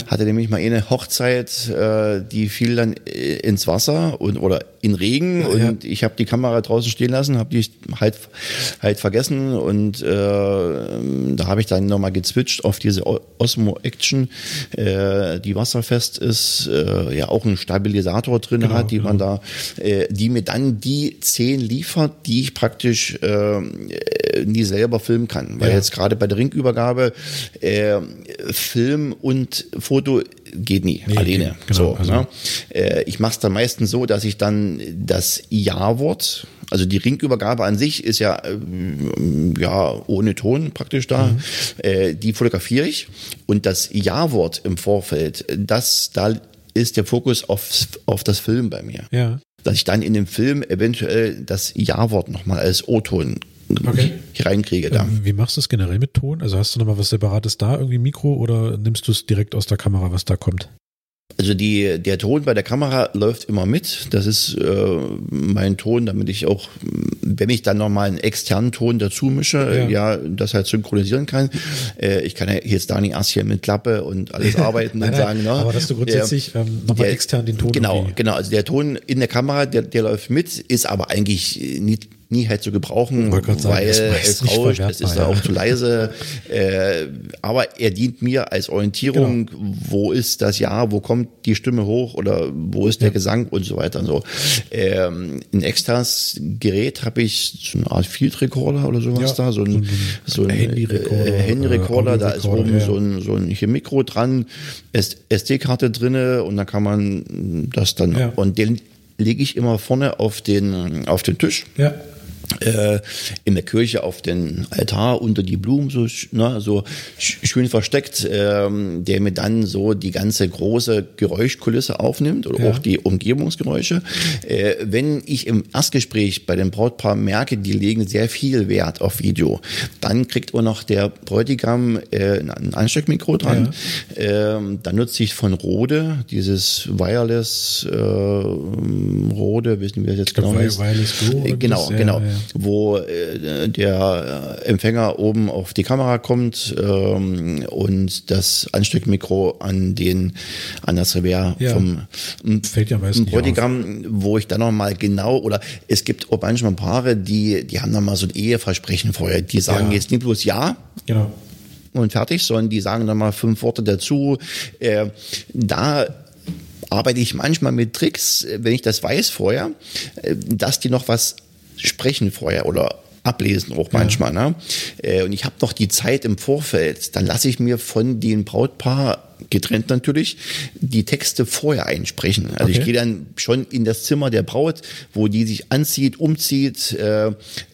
Hatte nämlich mal eine Hochzeit äh, die fiel dann äh, ins Wasser und oder in Regen und ja. ich habe die Kamera draußen stehen lassen, habe die halt halt vergessen und äh, da habe ich dann nochmal gezwitscht auf diese Osmo Action, äh, die wasserfest ist, äh, ja auch einen Stabilisator drin genau, hat, die genau. man da, äh, die mir dann die zehn liefert, die ich praktisch äh, nie selber filmen kann, weil ja. jetzt gerade bei der Ringübergabe äh, Film und Foto geht nie nee, alleine. Genau, so, also. ne? äh, ich mache es dann meistens so, dass ich dann das Ja-Wort, also die Ringübergabe an sich ist ja äh, ja ohne Ton praktisch da, mhm. äh, die fotografiere ich und das Ja-Wort im Vorfeld, das da ist der Fokus auf, auf das Film bei mir. Ja. Dass ich dann in dem Film eventuell das Ja-Wort nochmal als O-Ton okay. reinkriege da. Ähm, wie machst du es generell mit Ton? Also hast du nochmal was Separates da, irgendwie Mikro, oder nimmst du es direkt aus der Kamera, was da kommt? Also die, der Ton bei der Kamera läuft immer mit. Das ist äh, mein Ton, damit ich auch, wenn ich dann nochmal einen externen Ton dazu mische, ja, ja das halt synchronisieren kann. Äh, ich kann ja jetzt da nicht erst hier mit Klappe und alles arbeiten nein, und nein, sagen, ne? Aber dass du grundsätzlich äh, ähm, nochmal extern den Ton. Genau, genau. Also der Ton in der Kamera, der, der läuft mit, ist aber eigentlich nicht nie halt zu gebrauchen, weil sagen, es rauscht, es ist da auch zu leise. Äh, aber er dient mir als Orientierung, genau. wo ist das Ja, wo kommt die Stimme hoch oder wo ist der ja. Gesang und so weiter und so. Ähm, ein externes Gerät habe ich, so eine Art Field Recorder oder sowas ja. da, so ein, so ein Handy-Recorder, äh, Handy-Recorder da ist oben ja. so ein, so ein Mikro dran, SD-Karte drinne und dann kann man das dann, und den lege ich immer vorne auf den, auf den Tisch. Ja äh, in der Kirche auf den Altar unter die Blumen so, ne, so schön versteckt, ähm, der mir dann so die ganze große Geräuschkulisse aufnimmt oder ja. auch die Umgebungsgeräusche. Äh, wenn ich im Erstgespräch bei dem Brautpaar merke, die legen sehr viel Wert auf Video, dann kriegt auch noch der Bräutigam äh, ein Ansteckmikro dran. Ja. Ähm, dann nutze ich von Rode dieses Wireless äh, Rode, wissen wir das jetzt genau ist. Wireless Go genau, genau. Ja, wo äh, der Empfänger oben auf die Kamera kommt ähm, und das Ansteckmikro an den an das Revers ja, vom fällt ja Bräutigam, wo ich dann nochmal genau oder es gibt auch manchmal Paare, die die haben nochmal so ein Eheversprechen vorher, die sagen ja. jetzt nicht bloß ja. Genau und fertig, sondern die sagen dann mal fünf Worte dazu. Äh, da arbeite ich manchmal mit Tricks, wenn ich das weiß vorher, äh, dass die noch was sprechen vorher oder ablesen auch manchmal. Ja. Ne? Äh, und ich habe noch die Zeit im Vorfeld, dann lasse ich mir von den Brautpaar getrennt natürlich, die Texte vorher einsprechen. Also okay. ich gehe dann schon in das Zimmer der Braut, wo die sich anzieht, umzieht, äh,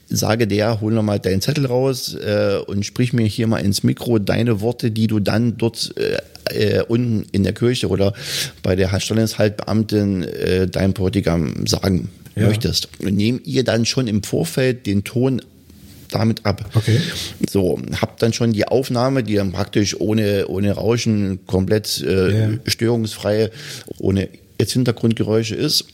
sage der, hol noch mal deinen Zettel raus äh, und sprich mir hier mal ins Mikro deine Worte, die du dann dort äh, äh, unten in der Kirche oder bei der Standeshaltbeamtin äh, deinem Bräutigam sagen ja. möchtest. Nehmt ihr dann schon im Vorfeld den Ton damit ab. Okay. So, habt dann schon die Aufnahme, die dann praktisch ohne, ohne Rauschen, komplett äh, yeah. störungsfrei, ohne jetzt Hintergrundgeräusche ist.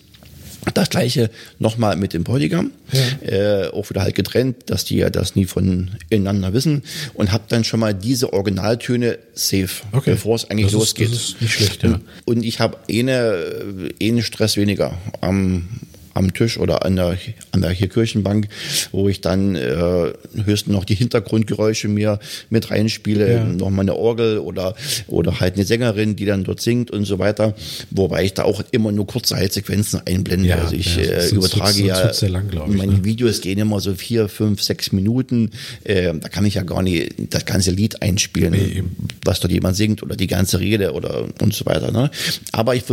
Das gleiche nochmal mit dem Bräutigam, ja. äh, auch wieder halt getrennt, dass die ja das nie voneinander wissen und habe dann schon mal diese Originaltöne safe, okay. bevor es eigentlich das losgeht. Ist, das ist nicht schlecht, ja. Und ich habe eine, einen Stress weniger am am Tisch oder an der, an der Kirchenbank, wo ich dann äh, höchstens noch die Hintergrundgeräusche mir mit reinspiele, ja. noch mal eine Orgel oder, oder halt eine Sängerin, die dann dort singt und so weiter. Wobei ich da auch immer nur kurze Haltsequenzen einblende. Ja, also ich ja, äh, übertrage so, ja, sehr lang, ich, meine ne? Videos gehen immer so vier, fünf, sechs Minuten. Äh, da kann ich ja gar nicht das ganze Lied einspielen, nee, was dort jemand singt oder die ganze Rede oder und so weiter. Ne? Aber ich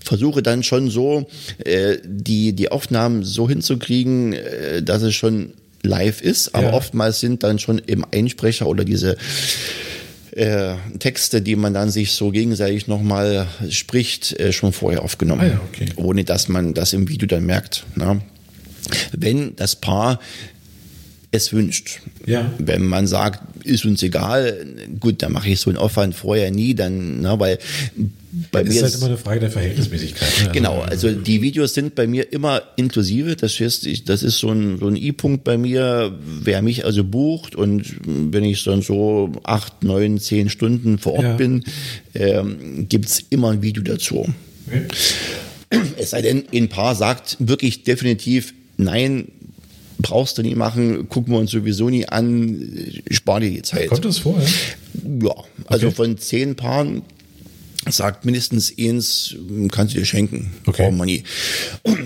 versuche dann schon so, äh, die, die Aufnahmen so hinzukriegen, äh, dass es schon live ist, aber ja. oftmals sind dann schon im Einsprecher oder diese äh, Texte, die man dann sich so gegenseitig nochmal spricht, äh, schon vorher aufgenommen. Ah ja, okay. Ohne dass man das im Video dann merkt. Ne? Wenn das Paar es wünscht. Ja. Wenn man sagt, ist uns egal, gut, dann mache ich so einen Aufwand vorher nie, dann, ne, weil bei das mir ist halt immer eine Frage der Verhältnismäßigkeit. Ne? Genau, also die Videos sind bei mir immer inklusive. Das heißt, ich, das ist so ein, so ein I-Punkt bei mir, wer mich also bucht und wenn ich dann so acht, neun, zehn Stunden vor Ort ja. bin, ähm, gibt's immer ein Video dazu. Okay. Es sei denn, ein Paar sagt wirklich definitiv, nein, brauchst du nicht machen, gucken wir uns sowieso nie an, spar dir die Zeit. Kommt das vor, ja? Ja, also okay. von zehn Paaren sagt mindestens eins, kannst du dir schenken. Okay. Money.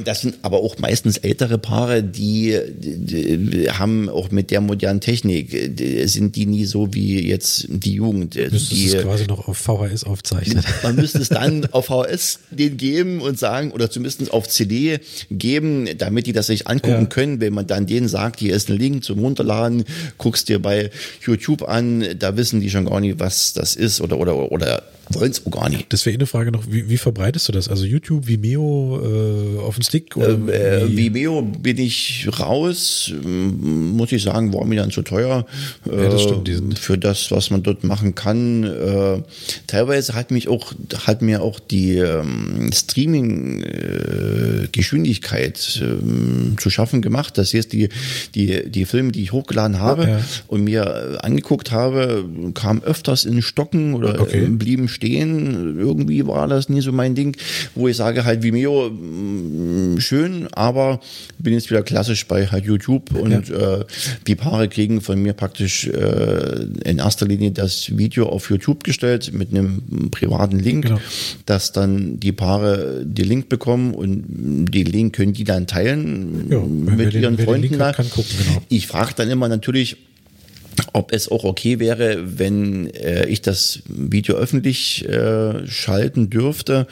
Das sind aber auch meistens ältere Paare, die, die, die, haben auch mit der modernen Technik, die, sind die nie so wie jetzt die Jugend. Müsstest die, es quasi noch auf VHS aufzeichnen. Man müsste es dann auf VHS den geben und sagen, oder zumindest auf CD geben, damit die das sich angucken ja. können, wenn man dann denen sagt, hier ist ein Link zum Runterladen, guckst dir bei YouTube an, da wissen die schon gar nicht, was das ist oder, oder, oder wollen es auch gar nicht. Das wäre eine Frage noch, wie, wie, verbreitest du das? Also YouTube, Vimeo äh, auf dem Stick? Oder äh, äh Vimeo bin ich raus, muss ich sagen, war mir dann zu teuer ja, das stimmt, äh, für das, was man dort machen kann. Äh, teilweise hat mich auch, hat mir auch die ähm, Streaming-Geschwindigkeit ähm, zu schaffen gemacht. Das heißt, die, die, die Filme, die ich hochgeladen habe ja. und mir angeguckt habe, kamen öfters in Stocken oder okay. blieben stehen. Irgendwie war das nie so mein Ding, wo ich sage halt Vimeo mm, schön, aber bin jetzt wieder klassisch bei halt YouTube und ja. äh, die Paare kriegen von mir praktisch äh, in erster Linie das Video auf YouTube gestellt mit einem privaten Link, genau. dass dann die Paare die Link bekommen und den Link können die dann teilen ja, mit ihren den, Freunden. Hat, genau. Ich frage dann immer natürlich, ob es auch okay wäre, wenn äh, ich das Video öffentlich äh, schalten dürfte.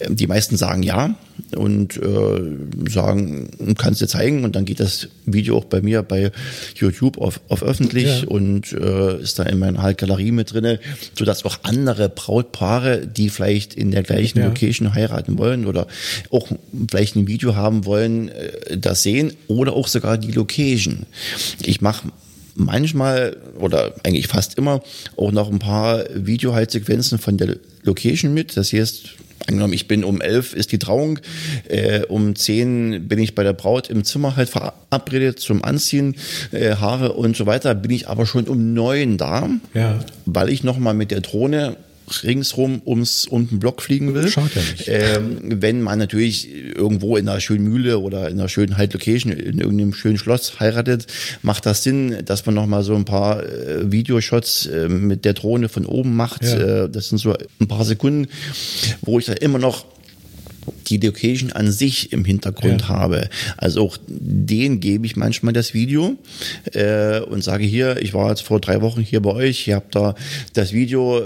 Ähm, die meisten sagen ja und äh, sagen, kannst du zeigen und dann geht das Video auch bei mir bei YouTube auf, auf öffentlich ja. und äh, ist da in meiner halt Galerie mit drinne, sodass auch andere Brautpaare, die vielleicht in der gleichen ja. Location heiraten wollen oder auch vielleicht ein Video haben wollen, äh, das sehen oder auch sogar die Location. Ich mache manchmal oder eigentlich fast immer auch noch ein paar Videohaltsequenzen von der Location mit. Das heißt, angenommen, ich bin um elf ist die Trauung, äh, um zehn bin ich bei der Braut im Zimmer halt verabredet zum Anziehen, äh, Haare und so weiter, bin ich aber schon um neun da, ja. weil ich nochmal mit der Drohne ringsrum ums um den Block fliegen will. Schaut ja nicht. Ähm, wenn man natürlich irgendwo in einer schönen Mühle oder in einer schönen Halt Location in irgendeinem schönen Schloss heiratet, macht das Sinn, dass man noch mal so ein paar äh, Videoshots äh, mit der Drohne von oben macht. Ja. Äh, das sind so ein paar Sekunden, wo ich da immer noch die Location an sich im Hintergrund ja. habe. Also auch den gebe ich manchmal das Video äh, und sage hier, ich war jetzt vor drei Wochen hier bei euch, ihr habt da das Video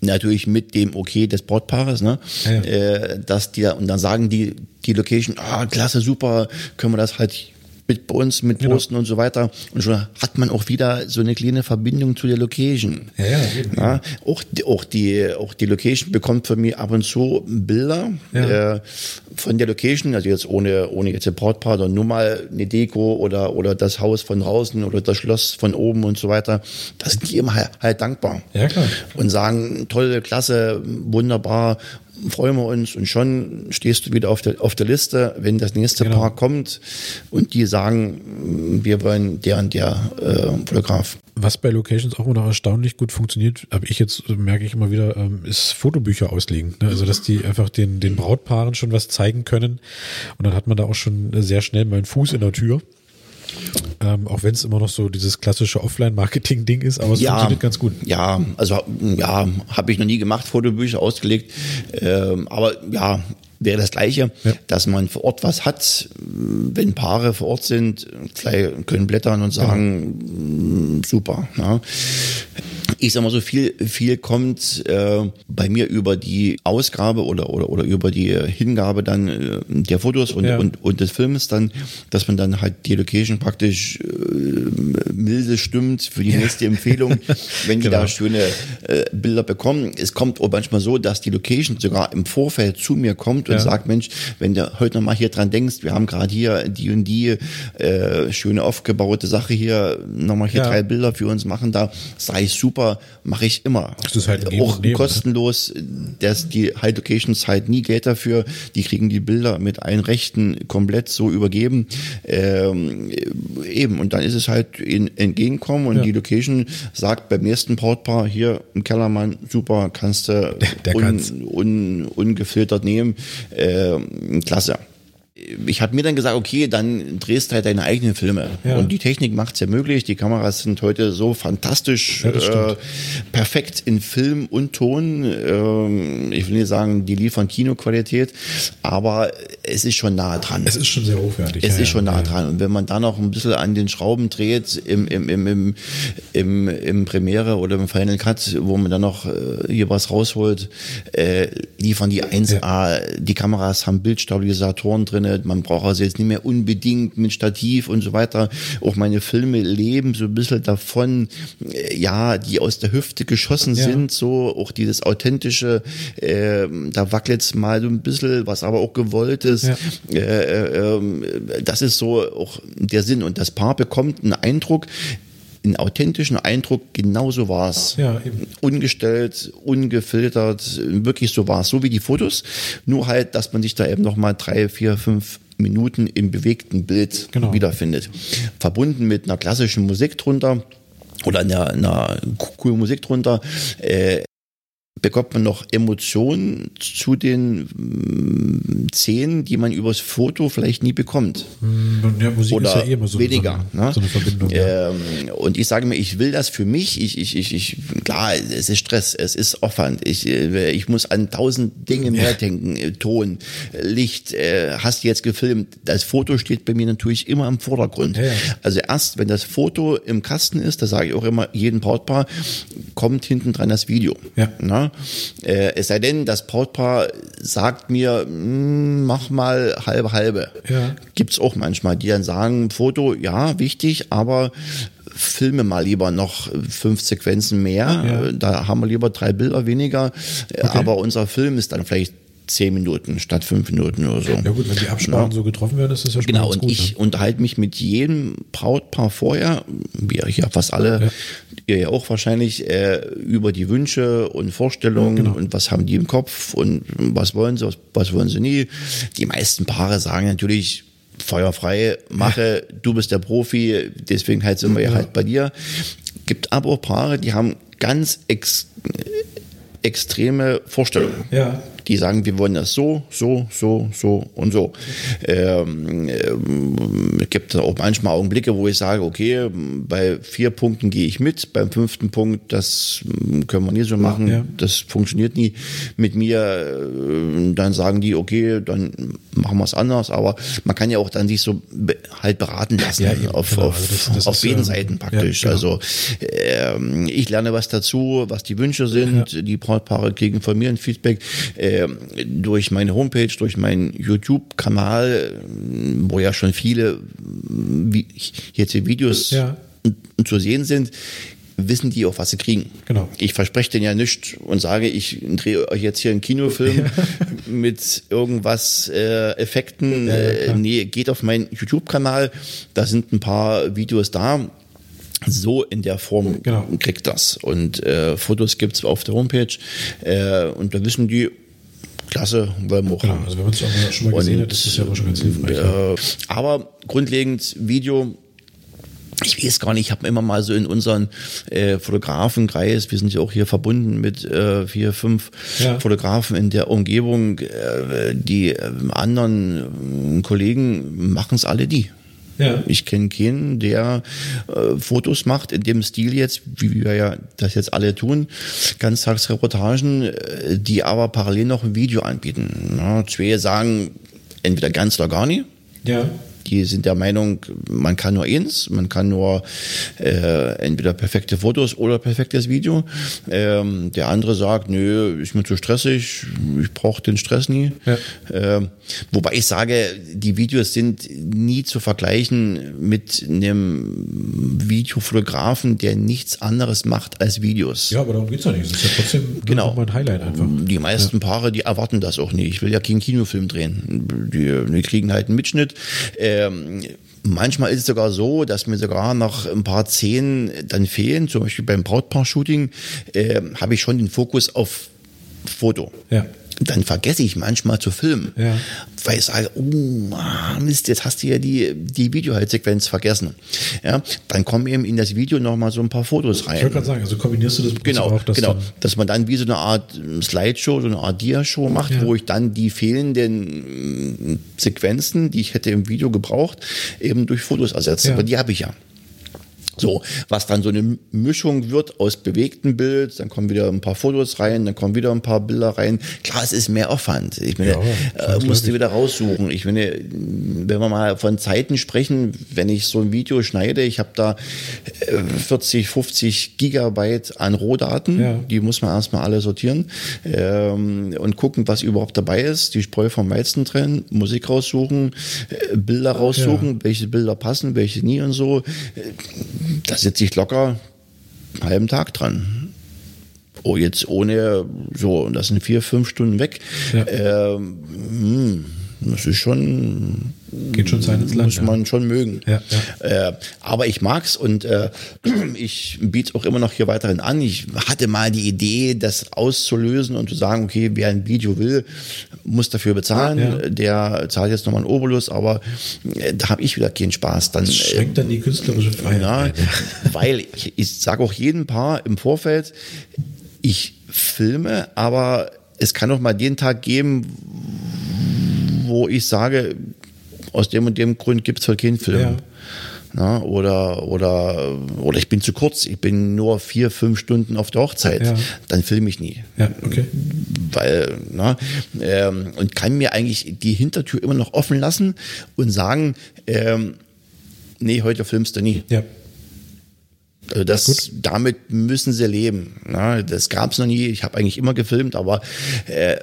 natürlich mit dem Okay des Brautpaares, ne? Ja. Äh, dass die und dann sagen die die Location, ah klasse, super, können wir das halt mit uns, mit genau. Posten genau. und so weiter. Und schon hat man auch wieder so eine kleine Verbindung zu der Location. Ja, ja, ja auch, die, auch, die, auch die Location bekommt von mir ab und zu Bilder ja. äh, von der Location, also jetzt ohne, ohne jetzt ein Brautpaar, sondern nur mal eine Deko oder, oder das Haus von draußen oder das Schloss von oben und so weiter. Das sind die immer halt, halt dankbar. Ja, klar. Und sagen, tolle, klasse, wunderbar freuen wir uns und schon stehst du wieder auf der, auf der Liste, wenn das nächste genau. Paar kommt und die sagen, wir wollen der und der äh, Fotograf. Was bei Locations auch immer noch erstaunlich gut funktioniert, habe ich jetzt, merke ich immer wieder, ähm, ist Fotobücher auslegen. Ne? Also, dass die einfach den, den Brautpaaren schon was zeigen können. Und dann hat man da auch schon sehr schnell mal einen Fuß in der Tür. Ähm, auch wenn es immer noch so dieses klassische Offline-Marketing-Ding ist, aber es ja, funktioniert ganz gut. Ja, also ja, habe ich noch nie gemacht, Fotobücher ausgelegt. Ähm, aber ja, wäre das Gleiche, ja. dass man vor Ort was hat. Wenn Paare vor Ort sind, können blättern und sagen, genau. super. Ja ich sag mal so viel, viel kommt äh, bei mir über die Ausgabe oder, oder, oder über die Hingabe dann äh, der Fotos und, ja. und, und des Films dann, dass man dann halt die Location praktisch äh, milde stimmt für die ja. nächste Empfehlung, wenn die genau. da schöne äh, Bilder bekommen. Es kommt auch manchmal so, dass die Location sogar im Vorfeld zu mir kommt und ja. sagt, Mensch, wenn du heute noch mal hier dran denkst, wir haben gerade hier die und die äh, schöne aufgebaute Sache hier, nochmal hier drei Bilder für uns machen, da sei super mache ich immer. Das ist halt auch Leben, ne? kostenlos. Dass die High Locations halt nie Geld dafür. Die kriegen die Bilder mit allen Rechten komplett so übergeben. Ähm, eben und dann ist es halt in Entgegenkommen und ja. die Location sagt beim nächsten Brautpaar hier im Kellermann super kannst du un, un, ungefiltert nehmen. Ähm, klasse ich habe mir dann gesagt, okay, dann drehst du halt deine eigenen Filme. Ja. Und die Technik macht es ja möglich. Die Kameras sind heute so fantastisch ja, äh, perfekt in Film und Ton. Ähm, ich will nicht sagen, die liefern Kinoqualität, aber es ist schon nah dran. Es ist schon sehr hochwertig. Es ja, ist schon nah dran. Und wenn man da noch ein bisschen an den Schrauben dreht im, im, im, im, im, im Premiere oder im Final Cut, wo man dann noch äh, hier was rausholt, äh, liefern die 1A. Die Kameras haben Bildstabilisatoren drin man braucht also jetzt nicht mehr unbedingt mit Stativ und so weiter. Auch meine Filme leben so ein bisschen davon, äh, ja, die aus der Hüfte geschossen ja. sind, so auch dieses authentische, äh, da wackelt es mal so ein bisschen, was aber auch gewollt ist. Ja. Äh, äh, ähm, das ist so auch der Sinn. Und das Paar bekommt einen Eindruck, einen authentischen Eindruck, genauso war es. Ja, eben. Ungestellt, ungefiltert, wirklich so war es, so wie die Fotos. Nur halt, dass man sich da eben nochmal drei, vier, fünf Minuten im bewegten Bild genau. wiederfindet. Verbunden mit einer klassischen Musik drunter oder einer, einer coolen Musik drunter. Äh, bekommt man noch Emotionen zu den mm, Szenen, die man übers Foto vielleicht nie bekommt. Hm, ja, Musik Oder ist ja eh immer so, weniger. So eine, ne? so eine Verbindung. Ähm, und ich sage mir, ich will das für mich. Ich, ich, ich, ich, klar, es ist Stress, es ist Aufwand. Ich, äh, ich muss an tausend Dinge mehr ja. denken. Äh, Ton, Licht, äh, hast du jetzt gefilmt. Das Foto steht bei mir natürlich immer im Vordergrund. Ja, also erst, wenn das Foto im Kasten ist, da sage ich auch immer jedem Brautpaar, kommt hinten dran das Video. Ja. Na? Äh, es sei denn, das Brautpaar sagt mir, hm, mach mal halbe halbe. Ja. Gibt's auch manchmal, die dann sagen, Foto, ja, wichtig, aber filme mal lieber noch fünf Sequenzen mehr. Ja. Da haben wir lieber drei Bilder weniger. Okay. Aber unser Film ist dann vielleicht zehn Minuten statt fünf Minuten oder so. Ja gut, wenn die Absprachen ja. so getroffen werden, ist das ja schon Genau, und gut, ich ne? unterhalte mich mit jedem Brautpaar vorher, wir ja fast alle, ja. ihr ja auch wahrscheinlich, äh, über die Wünsche und Vorstellungen ja, genau. und was haben die im Kopf und was wollen sie, was, was wollen sie nie. Die meisten Paare sagen natürlich, feuerfrei, mache, du bist der Profi, deswegen halt sind wir ja halt bei dir. Gibt aber auch Paare, die haben ganz ex extreme Vorstellungen. Ja die sagen, wir wollen das so, so, so, so und so. Ähm, ähm, es gibt auch manchmal Augenblicke, wo ich sage, okay, bei vier Punkten gehe ich mit, beim fünften Punkt, das können wir nie so machen, ja. das funktioniert nie mit mir. Äh, dann sagen die, okay, dann machen wir es anders, aber man kann ja auch dann sich so halt beraten lassen ja, auf, genau. auf, also das, das auf beiden Seiten praktisch. Ja, genau. Also ähm, ich lerne was dazu, was die Wünsche sind, die Brautpaare kriegen von mir ein Feedback. Äh, äh, durch meine Homepage, durch meinen YouTube-Kanal, wo ja schon viele wie, jetzt hier Videos ja. zu sehen sind, wissen die auch, was sie kriegen. Genau. Ich verspreche denen ja nichts und sage, ich drehe euch jetzt hier einen Kinofilm ja. mit irgendwas äh, Effekten. Ja, äh, nee, geht auf meinen YouTube-Kanal, da sind ein paar Videos da so in der Form genau. kriegt das. Und äh, Fotos gibt's auf der Homepage äh, und da wissen die, klasse, wollen wir auch genau, Also wenn man es auch schon mal gesehen und, hat, ist das ja aber schon ganz hilfreich. Äh, aber grundlegend Video ich weiß gar nicht, ich habe immer mal so in unseren äh, Fotografenkreis, wir sind ja auch hier verbunden mit äh, vier, fünf ja. Fotografen in der Umgebung, äh, die äh, anderen äh, Kollegen machen es alle die. Ja. Ich kenne keinen, der äh, Fotos macht in dem Stil jetzt, wie wir ja das jetzt alle tun, Ganztagsreportagen, äh, die aber parallel noch ein Video anbieten. Ja, zwei sagen entweder ganz oder gar nicht. Ja die sind der Meinung, man kann nur eins, man kann nur äh, entweder perfekte Fotos oder perfektes Video. Ähm, der andere sagt, nö, ist mir zu stressig, ich brauche den Stress nie. Ja. Ähm, wobei ich sage, die Videos sind nie zu vergleichen mit einem Videofotografen, der nichts anderes macht als Videos. Ja, aber darum geht es ja nicht. Das ist ja trotzdem genau. ein Highlight einfach. Die meisten ja. Paare, die erwarten das auch nicht. Ich will ja keinen Kinofilm drehen. Die, die kriegen halt einen Mitschnitt. Äh, ähm, Manchmal ist es sogar so, dass mir sogar noch ein paar Szenen dann fehlen. Zum Beispiel beim Brautpaar-Shooting äh, habe ich schon den Fokus auf Foto. Ja dann vergesse ich manchmal zu filmen, ja. weil ich sage, oh Mist, jetzt hast du ja die, die Videohaltsequenz vergessen. Ja, dann kommen eben in das Video nochmal so ein paar Fotos rein. Ich wollte gerade sagen, also kombinierst du das genau, auch, dass genau, dass man dann wie so eine Art Slideshow, so eine Art Dia-Show macht, ja. wo ich dann die fehlenden Sequenzen, die ich hätte im Video gebraucht, eben durch Fotos ersetze. Ja. Aber die habe ich ja. So, was dann so eine Mischung wird aus bewegtem Bild, dann kommen wieder ein paar Fotos rein, dann kommen wieder ein paar Bilder rein. Klar, es ist mehr Aufwand. Ich meine, ja, äh, musste wieder raussuchen. Ich meine, wenn wir mal von Zeiten sprechen, wenn ich so ein Video schneide, ich habe da 40, äh, 50 Gigabyte an Rohdaten, ja. die muss man erstmal alle sortieren ähm, und gucken, was überhaupt dabei ist, die Spreu vom Weizen trennen, Musik raussuchen, äh, Bilder raussuchen, ja. welche Bilder passen, welche nie und so da sitze ich locker einen halben Tag dran. Oh, jetzt ohne so, und das sind vier, fünf Stunden weg. Ja. Ähm, hm, das ist schon. Geht schon sein ins Land. Muss man ja. schon mögen. Ja, ja. Äh, aber ich mag's und äh, ich biete es auch immer noch hier weiterhin an. Ich hatte mal die Idee, das auszulösen und zu sagen, okay, wer ein Video will, muss dafür bezahlen. Der zahlt jetzt nochmal einen Obolus, aber äh, da habe ich wieder keinen Spaß. Dann, das schränkt dann die künstlerische Freiheit. Ja, weil ich, ich sage auch jedem Paar im Vorfeld, ich filme, aber es kann auch mal den Tag geben, wo ich sage, aus dem und dem Grund gibt es halt keinen Film. Ja. Na, oder, oder, oder ich bin zu kurz, ich bin nur vier, fünf Stunden auf der Hochzeit, ja. dann filme ich nie. Ja, okay. Weil, na, ähm, und kann mir eigentlich die Hintertür immer noch offen lassen und sagen, ähm, nee, heute filmst du nie. Ja. Also das, damit müssen sie leben. Ja, das gab es noch nie. Ich habe eigentlich immer gefilmt, aber äh,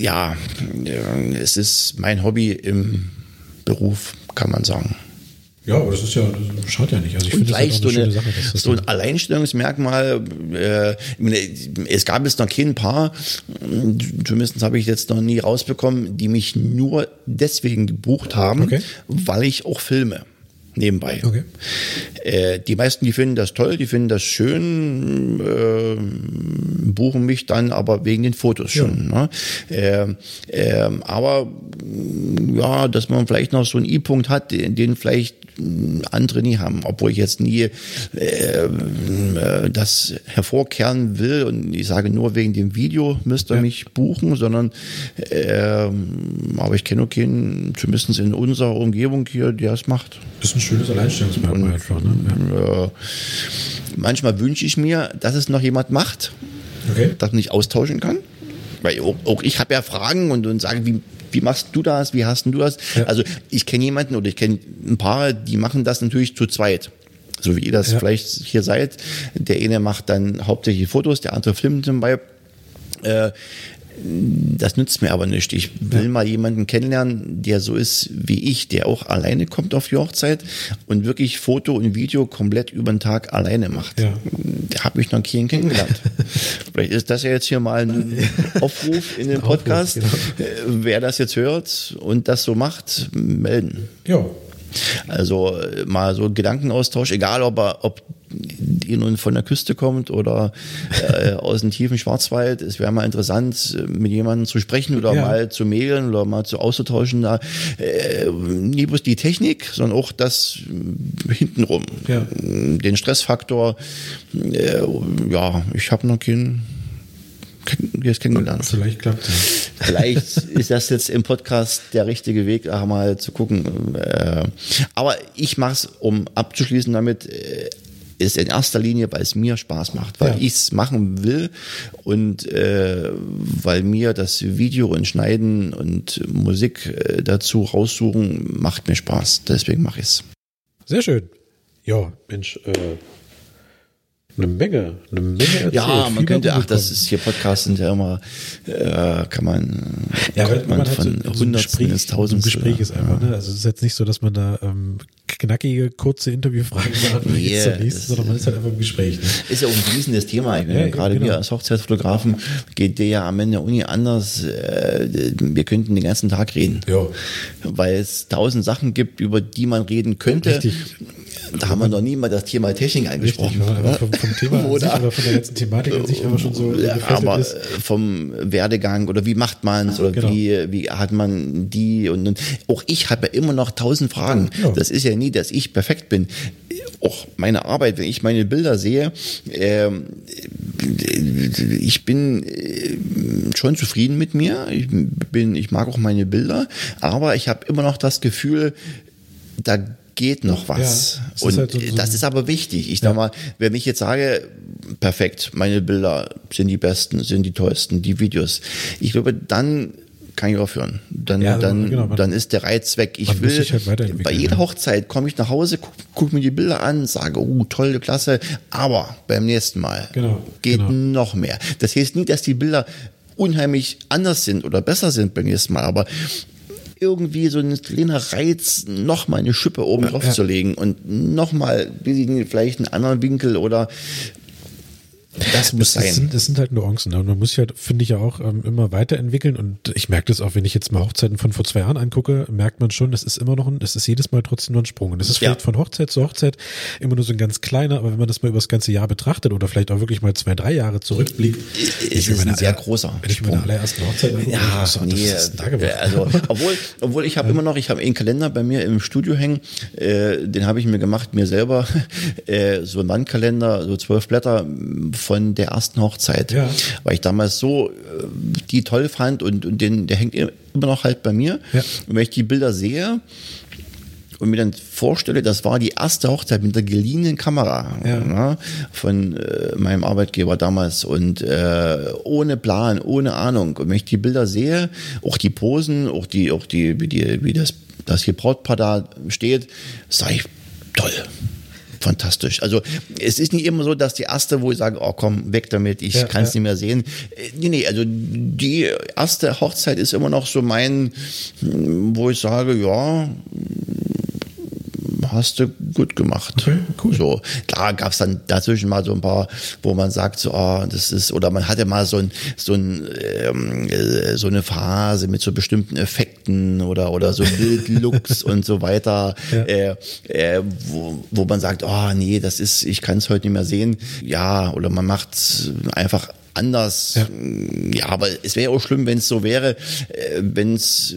ja, es ist mein Hobby im Beruf, kann man sagen. Ja, aber das ist ja, das schaut ja nicht. Also ich finde das halt so, eine, Sache, so ein Alleinstellungsmerkmal. Äh, es gab jetzt noch kein Paar, zumindest habe ich jetzt noch nie rausbekommen, die mich nur deswegen gebucht haben, okay. weil ich auch filme nebenbei. Okay. Äh, die meisten, die finden das toll, die finden das schön, äh, buchen mich dann aber wegen den Fotos schon. Ja. Ne? Äh, aber ja, dass man vielleicht noch so einen I-Punkt hat, den, den vielleicht andere nie haben, obwohl ich jetzt nie äh, äh, das hervorkehren will und ich sage nur wegen dem Video müsst ihr ja. mich buchen, sondern äh, aber ich kenne okay, zumindest in unserer Umgebung hier, der es macht. Das ist ein schönes Alleinstellungsmerkmal einfach. Ne? Manchmal wünsche ich mir, dass es noch jemand macht, okay. das man nicht austauschen kann. Weil auch, auch ich habe ja Fragen und, und sage, wie, wie machst du das? Wie hast du das? Ja. Also ich kenne jemanden oder ich kenne ein paar, die machen das natürlich zu zweit. So wie ihr das ja. vielleicht hier seid. Der eine macht dann hauptsächlich Fotos, der andere filmt dabei. Äh, das nützt mir aber nicht. Ich will ja. mal jemanden kennenlernen, der so ist wie ich, der auch alleine kommt auf die Hochzeit und wirklich Foto und Video komplett über den Tag alleine macht. Ja. Da habe ich noch keinen kennengelernt. Vielleicht ist das ja jetzt hier mal ein Aufruf in den Podcast. Aufruf, genau. Äh, wer das jetzt hört und das so macht, melden. Ja. Also äh, mal so Gedankenaustausch, egal ob, er, ob ihr nun von der Küste kommt oder äh, aus dem tiefen Schwarzwald. Es wäre mal interessant, mit jemandem zu sprechen oder ja. mal zu mailen oder mal zu auszutauschen. Da, äh, nie bloß die Technik, sondern auch das hintenrum. Ja. Den Stressfaktor. Äh, ja, ich habe noch keinen jetzt kennengelernt. Vielleicht klappt es. Vielleicht ist das jetzt im Podcast der richtige Weg, auch mal zu gucken. Äh, aber ich mache es, um abzuschließen damit, äh, ist in erster Linie, weil es mir Spaß macht, weil ja. ich es machen will und äh, weil mir das Video und Schneiden und Musik äh, dazu raussuchen macht mir Spaß. Deswegen mache ich es. Sehr schön. Ja, Mensch, äh, eine Menge, eine Menge erzählt. Ja, man könnte, ach, das ist hier Podcasts sind ja immer, äh, kann man, ja, man, man von so, Hundertsten ins Tausend. Gespräch ist einfach, ja. ne? Also es ist jetzt nicht so, dass man da ähm, knackige, kurze Interviewfragen liest, sondern man ist halt einfach im Gespräch. Ne? Ist ja auch ein fließendes Thema. Ich ja, gerade genau. wir als Hochzeitsfotografen geht der ja am Ende Uni anders. Äh, wir könnten den ganzen Tag reden. Ja. Weil es tausend Sachen gibt, über die man reden könnte. Richtig. Da haben wir noch nie mal das Thema Technik angesprochen. Richtig, aber vom, vom Thema sich, aber von der letzten Thematik an sich aber schon so ja, aber ist. vom Werdegang oder wie macht man es oder genau. wie, wie hat man die und, und auch ich habe ja immer noch tausend Fragen. Ja. Das ist ja nie, dass ich perfekt bin. Auch meine Arbeit, wenn ich meine Bilder sehe, äh, ich bin äh, schon zufrieden mit mir. Ich bin, ich mag auch meine Bilder, aber ich habe immer noch das Gefühl, da geht noch was. Ja, und halt so, das ist aber wichtig. Ich ja. sag mal, wenn ich jetzt sage, perfekt, meine Bilder sind die besten, sind die tollsten, die Videos. Ich glaube, dann kann ich aufhören. Dann, ja, dann, genau, dann ist der Reiz weg. Ich will, halt bei jeder Hochzeit komme ich nach Hause, gucke guck mir die Bilder an, sage, oh, tolle, klasse, aber beim nächsten Mal genau, geht genau. noch mehr. Das heißt nicht, dass die Bilder unheimlich anders sind oder besser sind beim nächsten Mal, aber irgendwie so ein kleiner Reiz, nochmal eine Schippe oben drauf ja. zu legen und nochmal, vielleicht einen anderen Winkel oder das muss das, sein. Sind, das sind halt Nuancen. Und man muss sich halt, finde ich ja auch, ähm, immer weiterentwickeln. Und ich merke das auch, wenn ich jetzt mal Hochzeiten von vor zwei Jahren angucke, merkt man schon, das ist immer noch ein, das ist jedes Mal trotzdem nur ein Sprung. Und das ist vielleicht ja. von Hochzeit zu Hochzeit immer nur so ein ganz kleiner, aber wenn man das mal über das ganze Jahr betrachtet oder vielleicht auch wirklich mal zwei, drei Jahre zurückblickt, ist es ein sehr großer. Wenn ich meine allerersten Hochzeit angucke, ja, so, nee, also, obwohl, obwohl ich habe ja. immer noch, ich habe einen Kalender bei mir im Studio hängen, äh, den habe ich mir gemacht, mir selber, äh, so ein Wandkalender, so zwölf Blätter von der ersten Hochzeit ja. weil ich damals so äh, die toll fand und, und den, der hängt immer noch halt bei mir. Ja. Und wenn ich die Bilder sehe, und mir dann vorstelle, das war die erste Hochzeit mit der geliehenen Kamera ja. ne, von äh, meinem Arbeitgeber damals und äh, ohne Plan, ohne Ahnung. Und wenn ich die Bilder sehe, auch die Posen, auch die, auch die, wie die, wie das, das hier Brautpaar da steht, sage ich, toll fantastisch. Also es ist nicht immer so, dass die erste, wo ich sage, oh komm, weg damit, ich ja, kann es ja. nicht mehr sehen. Äh, nee, nee, also die erste Hochzeit ist immer noch so mein, wo ich sage, ja, hast du gut gemacht. Okay, cool. So, klar gab es dann dazwischen mal so ein paar, wo man sagt, so, oh, das ist, oder man hatte mal so ein, so ein, ähm, äh, so eine Phase mit so bestimmten Effekten oder, oder so Bildlooks und so weiter, ja. äh, äh, wo, wo man sagt, oh nee, das ist, ich kann es heute nicht mehr sehen. Ja, oder man macht einfach anders. Ja, ja aber es wäre auch schlimm, wenn es so wäre, äh, wenn es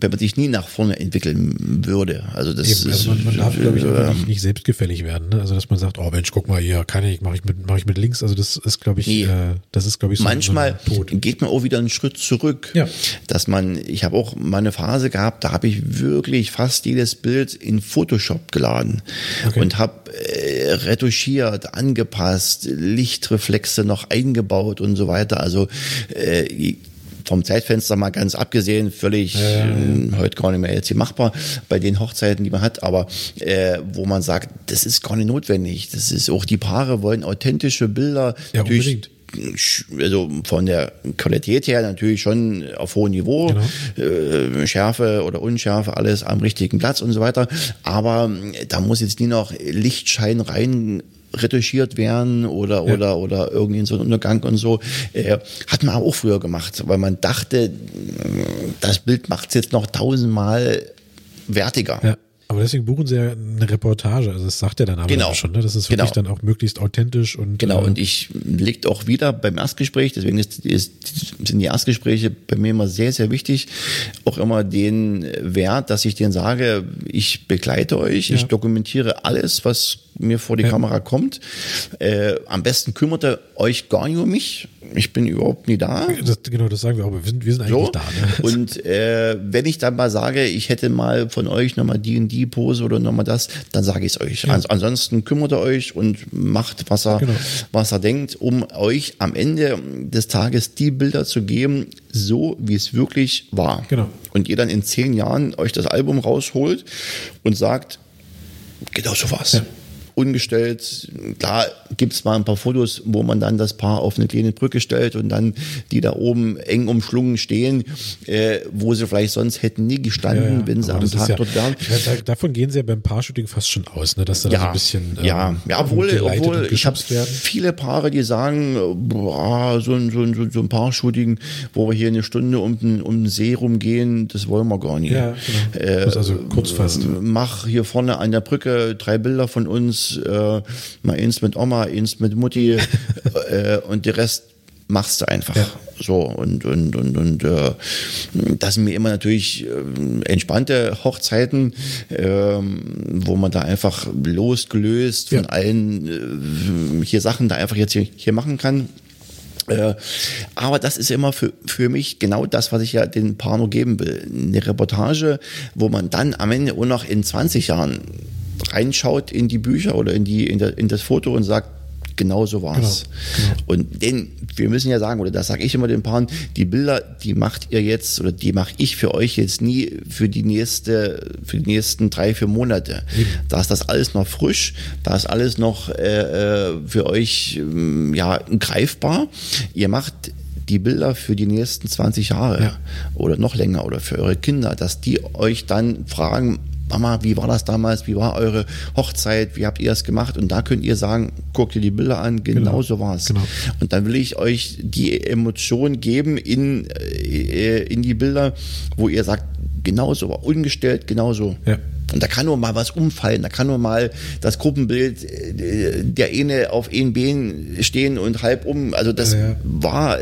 wenn man sich nie nach vorne entwickeln würde. Also das Eben, also man, man darf, glaube ich, auch nicht, nicht selbstgefällig werden. Ne? Also dass man sagt, oh Mensch, guck mal hier, kann ich, mache ich mit, mache ich mit links. Also das ist, glaube ich, nee. äh, das ist, glaube ich, so manchmal so geht man auch wieder einen Schritt zurück. Ja. Dass man, ich habe auch mal eine Phase gehabt, da habe ich wirklich fast jedes Bild in Photoshop geladen okay. und habe äh, retuschiert, angepasst, Lichtreflexe noch eingebaut und so weiter. Also äh, vom Zeitfenster mal ganz abgesehen, völlig ja, ja, ja. Äh, heute gar nicht mehr jetzt hier machbar bei den Hochzeiten, die man hat, aber äh, wo man sagt, das ist gar nicht notwendig. Das ist auch die Paare wollen authentische Bilder. Ja, unbedingt also von der Qualität her natürlich schon auf hohem Niveau, genau. äh, Schärfe oder Unschärfe, alles am richtigen Platz und so weiter. Aber da muss jetzt nie noch Lichtschein rein retuschiert werden oder ja. oder oder irgendwie in so einen Untergang und so äh, hat man auch früher gemacht, weil man dachte, das Bild macht es jetzt noch tausendmal wertiger. Ja. Aber deswegen buchen sie ja eine Reportage, also das sagt ja dann aber genau. schon, ne? das ist wirklich genau. dann auch möglichst authentisch und Genau, äh, und ich liegt auch wieder beim Erstgespräch, deswegen ist, ist, sind die Erstgespräche bei mir immer sehr, sehr wichtig, auch immer den Wert, dass ich denen sage, ich begleite euch, ja. ich dokumentiere alles, was mir vor die ja. Kamera kommt. Äh, am besten kümmert ihr euch gar nicht um mich. Ich bin überhaupt nie da. Das, genau, das sagen wir auch. Wir sind, wir sind eigentlich so. da. Ne? Und äh, wenn ich dann mal sage, ich hätte mal von euch nochmal die und die Pose oder nochmal das, dann sage ich es euch. Ja. ansonsten kümmert ihr euch und macht, was er, genau. was er denkt, um euch am Ende des Tages die Bilder zu geben, so wie es wirklich war. Genau. Und ihr dann in zehn Jahren euch das Album rausholt und sagt, genau so war's. Ja ungestellt. Klar gibt es mal ein paar Fotos, wo man dann das Paar auf eine kleine Brücke stellt und dann die da oben eng umschlungen stehen, äh, wo sie vielleicht sonst hätten nie gestanden, ja, wenn sie am Tag ja, dort wären. Ja, davon gehen sie ja beim Paarshooting fast schon aus, ne, dass da, ja, so ein bisschen ähm, ja, ja, obwohl, obwohl ich habe viele Paare, die sagen, boah, so ein, so ein, so ein Paarshooting, wo wir hier eine Stunde um den, um den See rumgehen, das wollen wir gar nicht. Ja, genau. Äh, also kurz fassen. Mach hier vorne an der Brücke drei Bilder von uns äh, mal eins mit Oma, eins mit Mutti äh, und die Rest machst du einfach. Ja. So und und und und äh, das sind mir immer natürlich äh, entspannte Hochzeiten, äh, wo man da einfach losgelöst von ja. allen äh, hier Sachen da einfach jetzt hier, hier machen kann. Äh, aber das ist immer für, für mich genau das, was ich ja den Pano geben will. Eine Reportage, wo man dann am Ende auch noch in 20 Jahren reinschaut in die Bücher oder in, die, in, der, in das Foto und sagt, genau so war es. Genau, genau. Und denn wir müssen ja sagen, oder das sage ich immer den Paaren, die Bilder, die macht ihr jetzt oder die mache ich für euch jetzt nie für die nächste, für die nächsten drei, vier Monate. Mhm. Da ist das alles noch frisch, da ist alles noch äh, äh für euch ähm, ja greifbar. Ihr macht die Bilder für die nächsten 20 Jahre ja. oder noch länger oder für eure Kinder, dass die euch dann fragen, Mama, wie war das damals? Wie war eure Hochzeit? Wie habt ihr das gemacht? Und da könnt ihr sagen, guckt ihr die Bilder an, genau, genau. so war es. Genau. Und dann will ich euch die Emotion geben in, äh, in die Bilder, wo ihr sagt, genauso, ungestellt, genauso. Ja. Und da kann nur mal was umfallen, da kann nur mal das Gruppenbild äh, der eine auf ein Bein stehen und halb um. Also das ja, ja. war.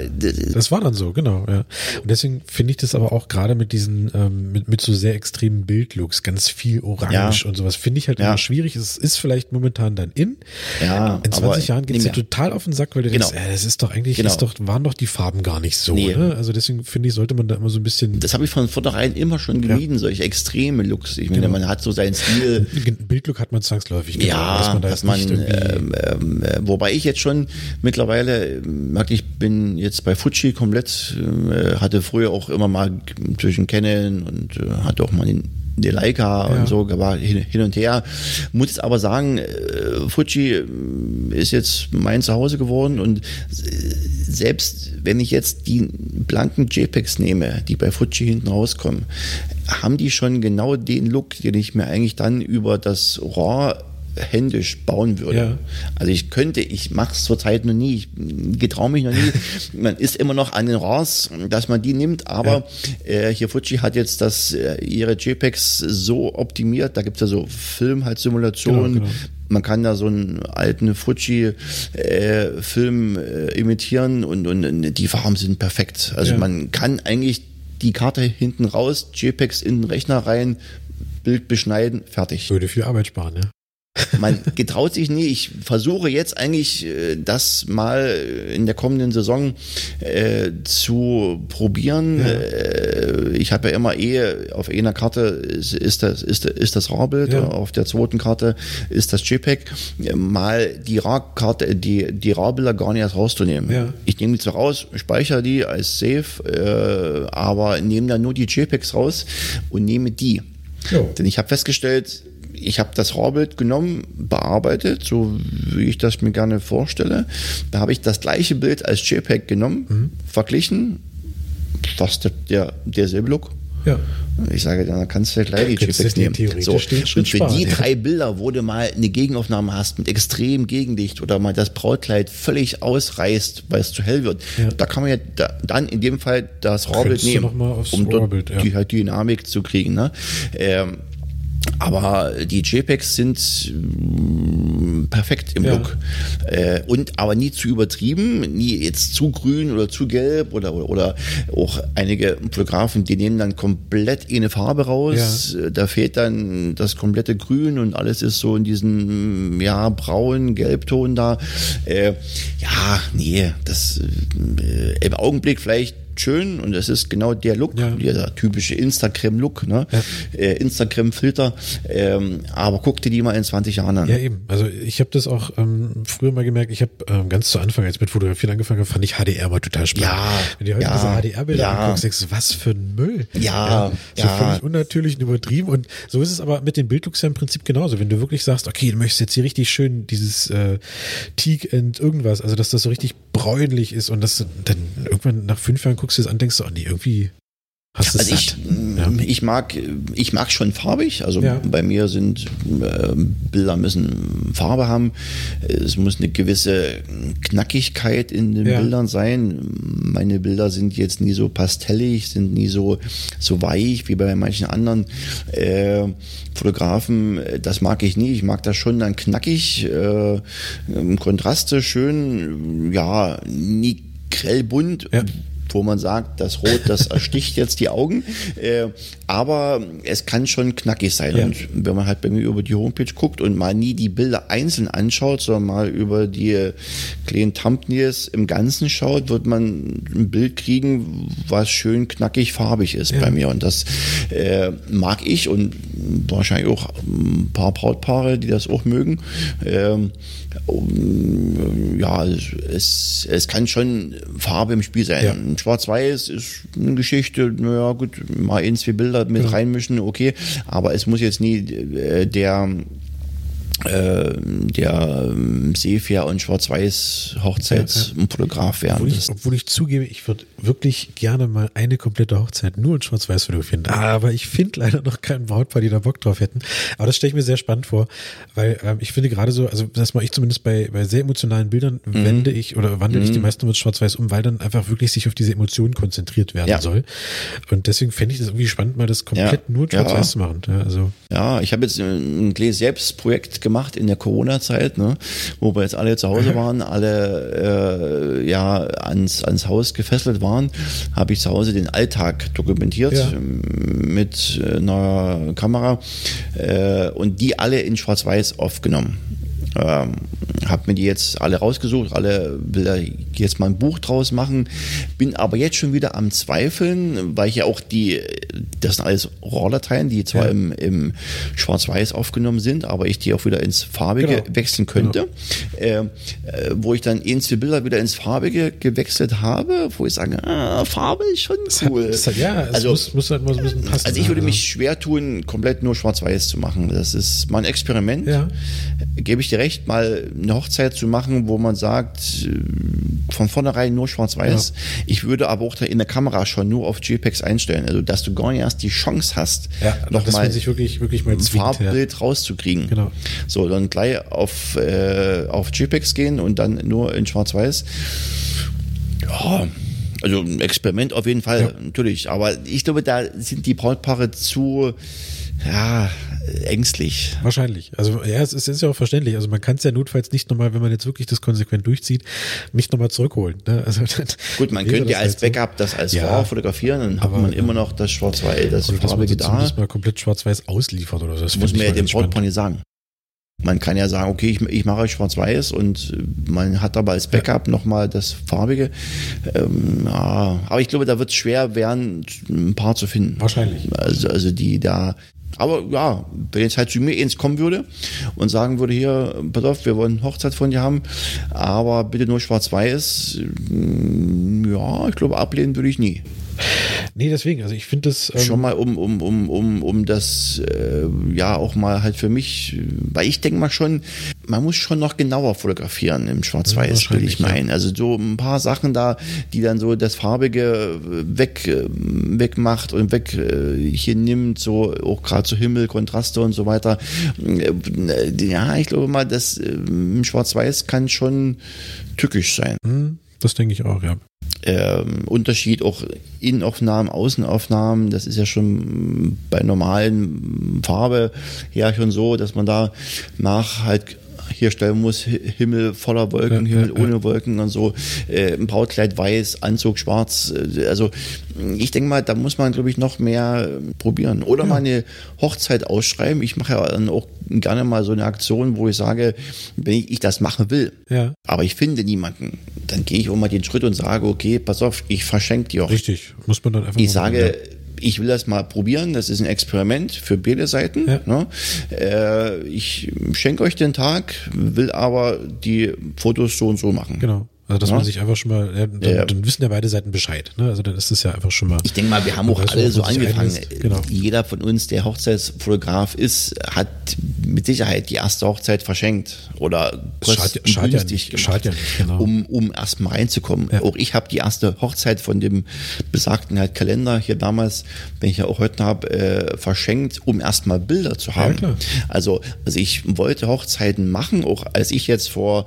Das war dann so, genau. Ja. Und deswegen finde ich das aber auch gerade mit diesen, ähm, mit, mit so sehr extremen Bildlooks, ganz viel Orange ja. und sowas, finde ich halt immer schwierig. Es ist vielleicht momentan dann in. Ja, in 20 Jahren geht es dir total auf den Sack, weil du genau. denkst, äh, das ist doch eigentlich, genau. doch, waren doch die Farben gar nicht so. Nee. Ne? Also deswegen finde ich, sollte man da immer so ein bisschen. Das habe ich von vornherein immer schon gemieden, solche extreme Looks. Ich meine, genau. man hat so seinen Stil. Bildlook hat man zwangsläufig. Genau, ja, dass man, da dass man ähm, ähm, äh, wobei ich jetzt schon mittlerweile, merke ich bin jetzt bei Fuji komplett, äh, hatte früher auch immer mal zwischen Canon und äh, hatte auch mal den die Leica ja. und so war hin und her. Muss jetzt aber sagen, äh, Fuji ist jetzt mein Zuhause geworden und selbst wenn ich jetzt die blanken JPEGs nehme, die bei Fuji hinten rauskommen, haben die schon genau den Look, den ich mir eigentlich dann über das RAW händisch bauen würde. Ja. Also ich könnte, ich mache es zurzeit noch nie, ich getraue mich noch nie. man ist immer noch an den RAWs, dass man die nimmt, aber ja. äh, hier Fuji hat jetzt das, äh, ihre JPEGs so optimiert, da gibt es ja so Film halt Simulationen, genau, genau. Man kann da so einen alten Fuji-Film äh, äh, imitieren und, und die Farben sind perfekt. Also ja. man kann eigentlich die Karte hinten raus, JPEGs in den Rechner rein, Bild beschneiden, fertig. Würde viel Arbeit sparen, ja. Man getraut sich nie. Ich versuche jetzt eigentlich äh, das mal in der kommenden Saison äh, zu probieren. Ja. Äh, ich habe ja immer eh auf einer Karte ist, ist das, ist, ist das RAW-Bild, ja. auf der zweiten Karte ist das JPEG. Mal die RAW-Karte, die, die RAW-Bilder gar nicht erst rauszunehmen. Ja. Ich nehme die zwar raus, speichere die als Safe, äh, aber nehme dann nur die JPEGs raus und nehme die. Jo. Denn ich habe festgestellt, ich habe das RAW-Bild genommen, bearbeitet, so wie ich das mir gerne vorstelle. Da habe ich das gleiche Bild als JPEG genommen, mhm. verglichen, fast der, der, derselbe Look. Ja. Ich sage, dann kannst du ja gleich die JPEGs nehmen. So. Und für sparen, die ja. drei Bilder, wo du mal eine Gegenaufnahme hast mit extrem Gegenlicht oder mal das Brautkleid völlig ausreißt, weil es zu hell wird, ja. da kann man ja da, dann in dem Fall das RAW-Bild nehmen, um dort ja. die halt Dynamik zu kriegen. Ne? Ähm, Aber die JPEGs sind mm, perfekt im ja. Look. Äh, und aber nie zu übertrieben, nie jetzt zu grün oder zu gelb oder, oder, oder auch einige Fotografen, die nehmen dann komplett eine Farbe raus. Ja. Da fehlt dann das komplette Grün und alles ist so in diesem ja, braun, Gelbton da. Äh, ja, nee, das äh, im Augenblick vielleicht schön und es ist genau der Look, ja. dieser typische Instagram-Look, ne? Ja. Äh, Instagram-Filter. Ähm, aber guck dir die mal in 20 Jahren an. Ja, eben. Also ich habe das auch ähm, früher mal gemerkt, ich habe ähm, ganz zu Anfang, als ich mit Fotografieren angefangen habe, fand ich HDR mal total spannend. Ja, Wenn du heute ja, diese HDR-Bilder ja. anguckst, denkst du, was für ein Müll. Ja, ja. So ja. völlig unnatürlich und übertrieben. Und so ist es aber mit den Bildlooks ja im Prinzip genauso. Wenn du wirklich sagst, okay, du möchtest jetzt hier richtig schön dieses äh, Teak and irgendwas, also dass das so richtig bräunlich ist und das dann irgendwann nach fünf Jahren guckst du es an, denkst du, oh nee, irgendwie hast du also ich, ja. ich mag ich mag schon farbig. Also ja. bei mir sind äh, Bilder müssen Farbe haben. Es muss eine gewisse Knackigkeit in den ja. Bildern sein. Meine Bilder sind jetzt nie so pastellig, sind nie so so weich wie bei manchen anderen äh, Fotografen. Das mag ich nie. Ich mag das schon dann knackig, äh, Kontraste schön, ja nie grellbunt. Ja wo man sagt, das Rot, das ersticht jetzt die Augen. Äh, aber es kann schon knackig sein. Ja. Und wenn man halt bei mir über die Homepage guckt und mal nie die Bilder einzeln anschaut, sondern mal über die kleinen Thumbnails im Ganzen schaut, wird man ein Bild kriegen, was schön knackig farbig ist ja. bei mir. Und das äh, mag ich und wahrscheinlich auch ein paar Brautpaare, die das auch mögen. Ähm, ja, es, es kann schon Farbe im Spiel sein. Ja. Schwarz-Weiß ist eine Geschichte, naja gut, mal ein, zwei Bilder mit reinmischen, okay, aber es muss jetzt nie äh, der äh, der Seefair und Schwarz-Weiß Hochzeitsfotograf werden. Obwohl ich, obwohl ich zugebe, ich würde wirklich gerne mal eine komplette Hochzeit nur in Schwarz-Weiß fotografieren. Aber ich finde leider noch keinen Brautpaar, die da Bock drauf hätten. Aber das stelle ich mir sehr spannend vor, weil ähm, ich finde gerade so, also das mache ich zumindest bei, bei sehr emotionalen Bildern, mhm. wende ich oder wandle mhm. ich die meisten mit Schwarz-Weiß um, weil dann einfach wirklich sich auf diese Emotionen konzentriert werden ja. soll. Und deswegen fände ich das irgendwie spannend, mal das komplett ja. nur Schwarz-Weiß ja. zu machen. Ja, also. ja, ich habe jetzt ein Gläs selbst Projekt gemacht in der Corona-Zeit, ne, wo wir jetzt alle zu Hause waren, alle äh, ja ans, ans Haus gefesselt waren, habe ich zu Hause den Alltag dokumentiert ja. mit einer Kamera äh, und die alle in Schwarz-Weiß aufgenommen. Ähm, habe mir die jetzt alle rausgesucht, alle will da jetzt mal ein Buch draus machen, bin aber jetzt schon wieder am Zweifeln, weil ich ja auch die, das sind alles Rohrdateien, die zwar ja. im, im Schwarz-Weiß aufgenommen sind, aber ich die auch wieder ins Farbige genau. wechseln könnte, genau. äh, wo ich dann zwei Bilder wieder ins Farbige gewechselt habe, wo ich sage, ah, Farbe ist schon cool. Das hat, ja, also, muss, muss halt mal so ein bisschen passen. Also ich würde mich schwer tun, komplett nur Schwarz-Weiß zu machen. Das ist mein Experiment. Ja. Gebe ich dir recht, mal eine Hochzeit zu machen, wo man sagt, äh, von vornherein nur schwarz-weiß. Ja. Ich würde aber auch da in der Kamera schon nur auf JPEGs einstellen, also dass du gar nicht erst die Chance hast, ja, nochmal sich wirklich, wirklich mal ein Farbbild ja. rauszukriegen. Genau. So, dann gleich auf, äh, auf JPEGs gehen und dann nur in schwarz-weiß. Ja, also ein Experiment auf jeden Fall, natürlich. Aber ich glaube, da sind die Brautpaare zu ja, ängstlich. Wahrscheinlich. Also ja, es ist, ist ja auch verständlich. Also man kann es ja notfalls nicht nochmal, wenn man jetzt wirklich das konsequent durchzieht, mich nochmal zurückholen. Ne? Also, Gut, man könnte ja als halt Backup so. das als ja, Frau fotografieren, dann hat man immer noch das Schwarz-Weiß, das farbige da. Das mal komplett Schwarz-Weiß ausliefert oder so. Das muss man ja dem nicht sagen. Man kann ja sagen, okay, ich, ich mache schwarz-weiß und man hat aber als Backup ja. nochmal das farbige. Ähm, ja, aber ich glaube, da wird es schwer werden, ein paar zu finden. Wahrscheinlich. Also, also die da aber ja, wenn jetzt halt zu mir eins kommen würde und sagen würde, hier, pass auf, wir wollen Hochzeit von dir haben, aber bitte nur schwarz-weiß, mm, ja, ich glaube, ablehnen würde ich nie. Nee, deswegen, also ich finde das. Ähm Schon mal, um, um, um, um, um das, äh, ja, auch mal halt für mich, weil ich denke mal schon, man muss schon noch genauer fotografieren im Schwarz-Weiß, will ich meinen. Ja. Also so ein paar Sachen da, die dann so das Farbige weg, äh, wegmacht und weg äh, hier nimmt, so auch gerade so Himmel, Kontraste und so weiter. Äh, ja, ich glaube mal, das im Schwarz-Weiß kann schon tückisch sein. Hm. Das denke ich auch, ja. Ähm, Unterschied auch Innenaufnahmen, Außenaufnahmen, das ist ja schon bei normalen Farbe her schon so, dass man da nach halt hier stellen muss, Himmel voller Wolken, ja, Himmel ja, ohne ja. Wolken und so, äh, Brautkleid weiß, Anzug schwarz. Äh, also ich denke mal, da muss man, glaube ich, noch mehr äh, probieren. Oder mal eine Hochzeit ausschreiben. Ich mache ja dann auch gerne mal so eine Aktion, wo ich sage, wenn ich, ich das machen will, aber ich finde niemanden, dann gehe ich auch mal den Schritt und sage, okay, pass auf, ich verschenke die auch. Richtig, muss man dann einfach Ich sage, ich will das mal probieren. Das ist ein Experiment für beide Seiten. Ja. Ne? Äh, ich schenke euch den Tag, will aber die Fotos so und so machen. Genau. Also dass ja. man sich einfach schon mal, ja, dann, ja. dann, wissen ja beide Seiten Bescheid. Ne? Also dann ist es ja einfach schon mal. Ich denke mal, wir haben auch alle so angefangen. Genau. Jeder von uns, der Hochzeitsfotograf ist, hat mit Sicherheit die erste Hochzeit verschenkt oder schadet, schadet ja nicht, gemacht, schadet ja nicht, genau. um, um erstmal reinzukommen. Ja. Auch ich habe die erste Hochzeit von dem besagten halt Kalender hier damals, wenn ich ja auch heute habe, äh, verschenkt, um erstmal Bilder zu haben. Ja, also, also ich wollte Hochzeiten machen, auch als ich jetzt vor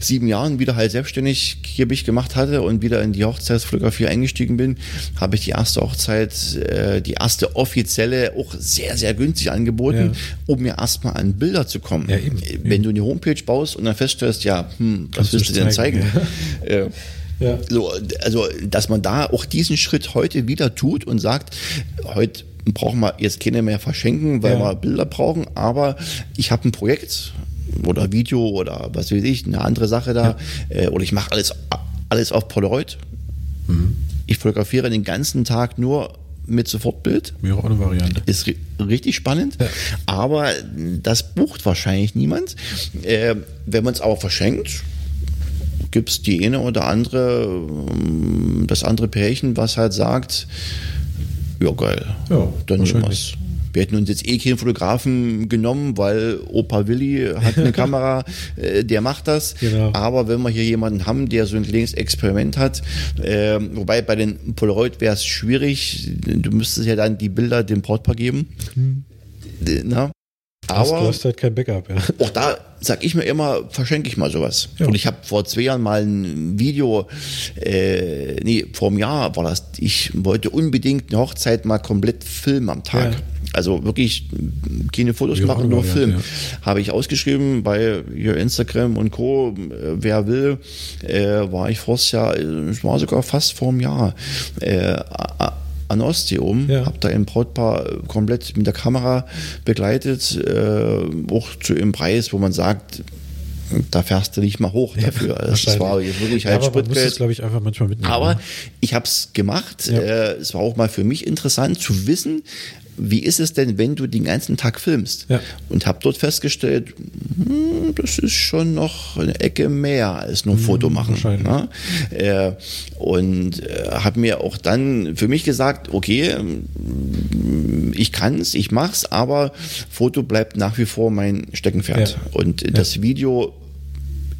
sieben Jahren wieder halt selbstständig ich Kirbich gemacht hatte und wieder in die Hochzeitsfotografie eingestiegen bin, habe ich die erste Hochzeit, äh, die erste offizielle, auch sehr, sehr günstig angeboten, ja. um mir erstmal an Bilder zu kommen. Ja, eben, Wenn eben. du eine Homepage baust und dann feststellst, ja, hm, was willst du denn zeigen? zeigen? Ja. Ja. So, also, dass man da auch diesen Schritt heute wieder tut und sagt, heute brauchen wir jetzt keine mehr verschenken, weil wir Bilder brauchen, aber ich habe ein Projekt oder Video oder was weiß ich, eine andere Sache da. Ja. Äh, oder ich mache alles, alles auf Polaroid. Mhm. Ich fotografiere den ganzen Tag nur mit Sofortbild. Wäre auch eine Variante. Ist richtig spannend. Ja. Aber das bucht wahrscheinlich niemand. Äh, wenn man es aber verschenkt, gibt es die eine oder andere, ähm, das andere Pärchen, was halt sagt, ja geil, ja, dann nehmen wir es. Wir hätten uns jetzt eh keinen Fotografen genommen, weil Opa Willi hat eine Kamera, äh, der macht das. Genau. Aber wenn wir hier jemanden haben, der so ein kleines Experiment hat, äh, wobei bei den Polaroid wäre es schwierig, du müsstest ja dann die Bilder dem Brautpaar geben. Mhm. Na? Aber du hast halt kein Backup, ja. Auch da sag ich mir immer, verschenke ich mal sowas. Ja. Und ich habe vor zwei Jahren mal ein Video, äh, nee, vor einem Jahr war das, ich wollte unbedingt eine Hochzeit mal komplett filmen am Tag. Ja. Also wirklich keine Fotos ja, machen, nur Film. Ja. Habe ich ausgeschrieben bei Instagram und Co. Wer will, äh, war ich vor Jahr, es war sogar fast vor einem Jahr. Äh, an Ostsee um, ja. habe da ein Brautpaar komplett mit der Kamera begleitet, äh, auch zu einem Preis, wo man sagt, da fährst du nicht mal hoch dafür. Ja, das war wirklich halt ja, aber Spritgeld. glaube ich, einfach manchmal mitnehmen. Aber ich habe es gemacht. Ja. Äh, es war auch mal für mich interessant zu wissen, wie ist es denn, wenn du den ganzen Tag filmst? Ja. Und habe dort festgestellt, hm, das ist schon noch eine Ecke mehr als nur ein hm, Foto machen. Ne? Äh, und äh, habe mir auch dann für mich gesagt, okay, ich kann es, ich mach's, aber Foto bleibt nach wie vor mein Steckenpferd. Ja. Und ja. das Video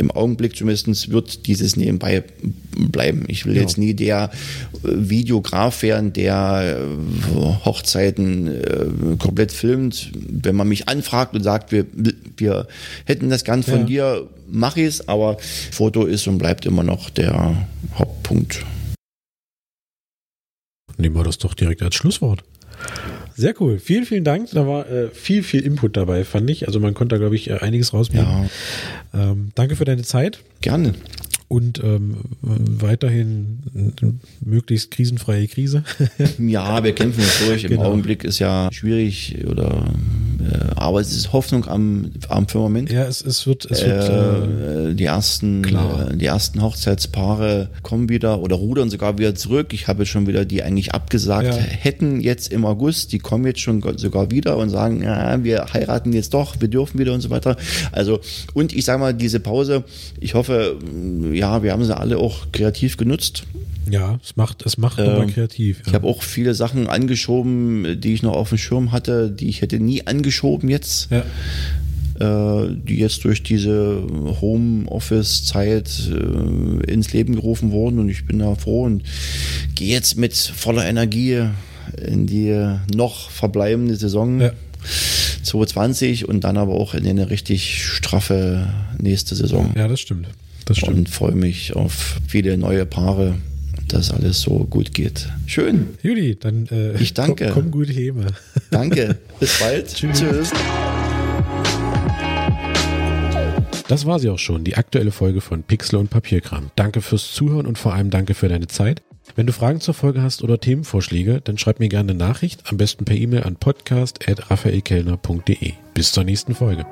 im Augenblick zumindest wird dieses nebenbei bleiben. Ich will ja. jetzt nie der äh, Videograf werden, der äh, Hochzeiten äh, komplett filmt. Wenn man mich anfragt und sagt, wir, wir hätten das gern von ja. dir, mache ich es, aber Foto ist und bleibt immer noch der Hauptpunkt. Nehmen wir das doch direkt als Schlusswort. Sehr cool. Vielen, vielen Dank. Da war äh, viel, viel Input dabei, fand ich. Also man konnte da, glaube ich, äh, einiges rausbringen. Ja. Ähm, danke für deine Zeit. Gerne und ähm, weiterhin möglichst krisenfreie Krise. ja, wir kämpfen uns durch. Im genau. Augenblick ist ja schwierig oder äh, aber es ist Hoffnung am, am Firmament. Ja, es, es wird, es wird äh, äh die ersten klar. Äh, die ersten Hochzeitspaare kommen wieder oder rudern sogar wieder zurück. Ich habe schon wieder die eigentlich abgesagt ja. hätten jetzt im August, die kommen jetzt schon sogar wieder und sagen, ja, wir heiraten jetzt doch, wir dürfen wieder und so weiter. Also und ich sage mal diese Pause, ich hoffe ja, wir haben sie alle auch kreativ genutzt. Ja, es macht, es macht ähm, kreativ. Ja. Ich habe auch viele Sachen angeschoben, die ich noch auf dem Schirm hatte, die ich hätte nie angeschoben jetzt. Ja. Äh, die jetzt durch diese Homeoffice-Zeit äh, ins Leben gerufen wurden und ich bin da froh und gehe jetzt mit voller Energie in die noch verbleibende Saison. Ja. 2020 und dann aber auch in eine richtig straffe nächste Saison. Ja, das stimmt. Das stimmt. Und freue mich auf viele neue Paare, dass alles so gut geht. Schön. Juli, dann äh, ich danke. Komm, komm gut heme. Danke. Bis bald. Tschüss. Tschüss. Das war sie auch schon, die aktuelle Folge von Pixel und Papierkram. Danke fürs Zuhören und vor allem danke für deine Zeit. Wenn du Fragen zur Folge hast oder Themenvorschläge, dann schreib mir gerne eine Nachricht, am besten per E-Mail an podcast.raphaelkellner.de. Bis zur nächsten Folge.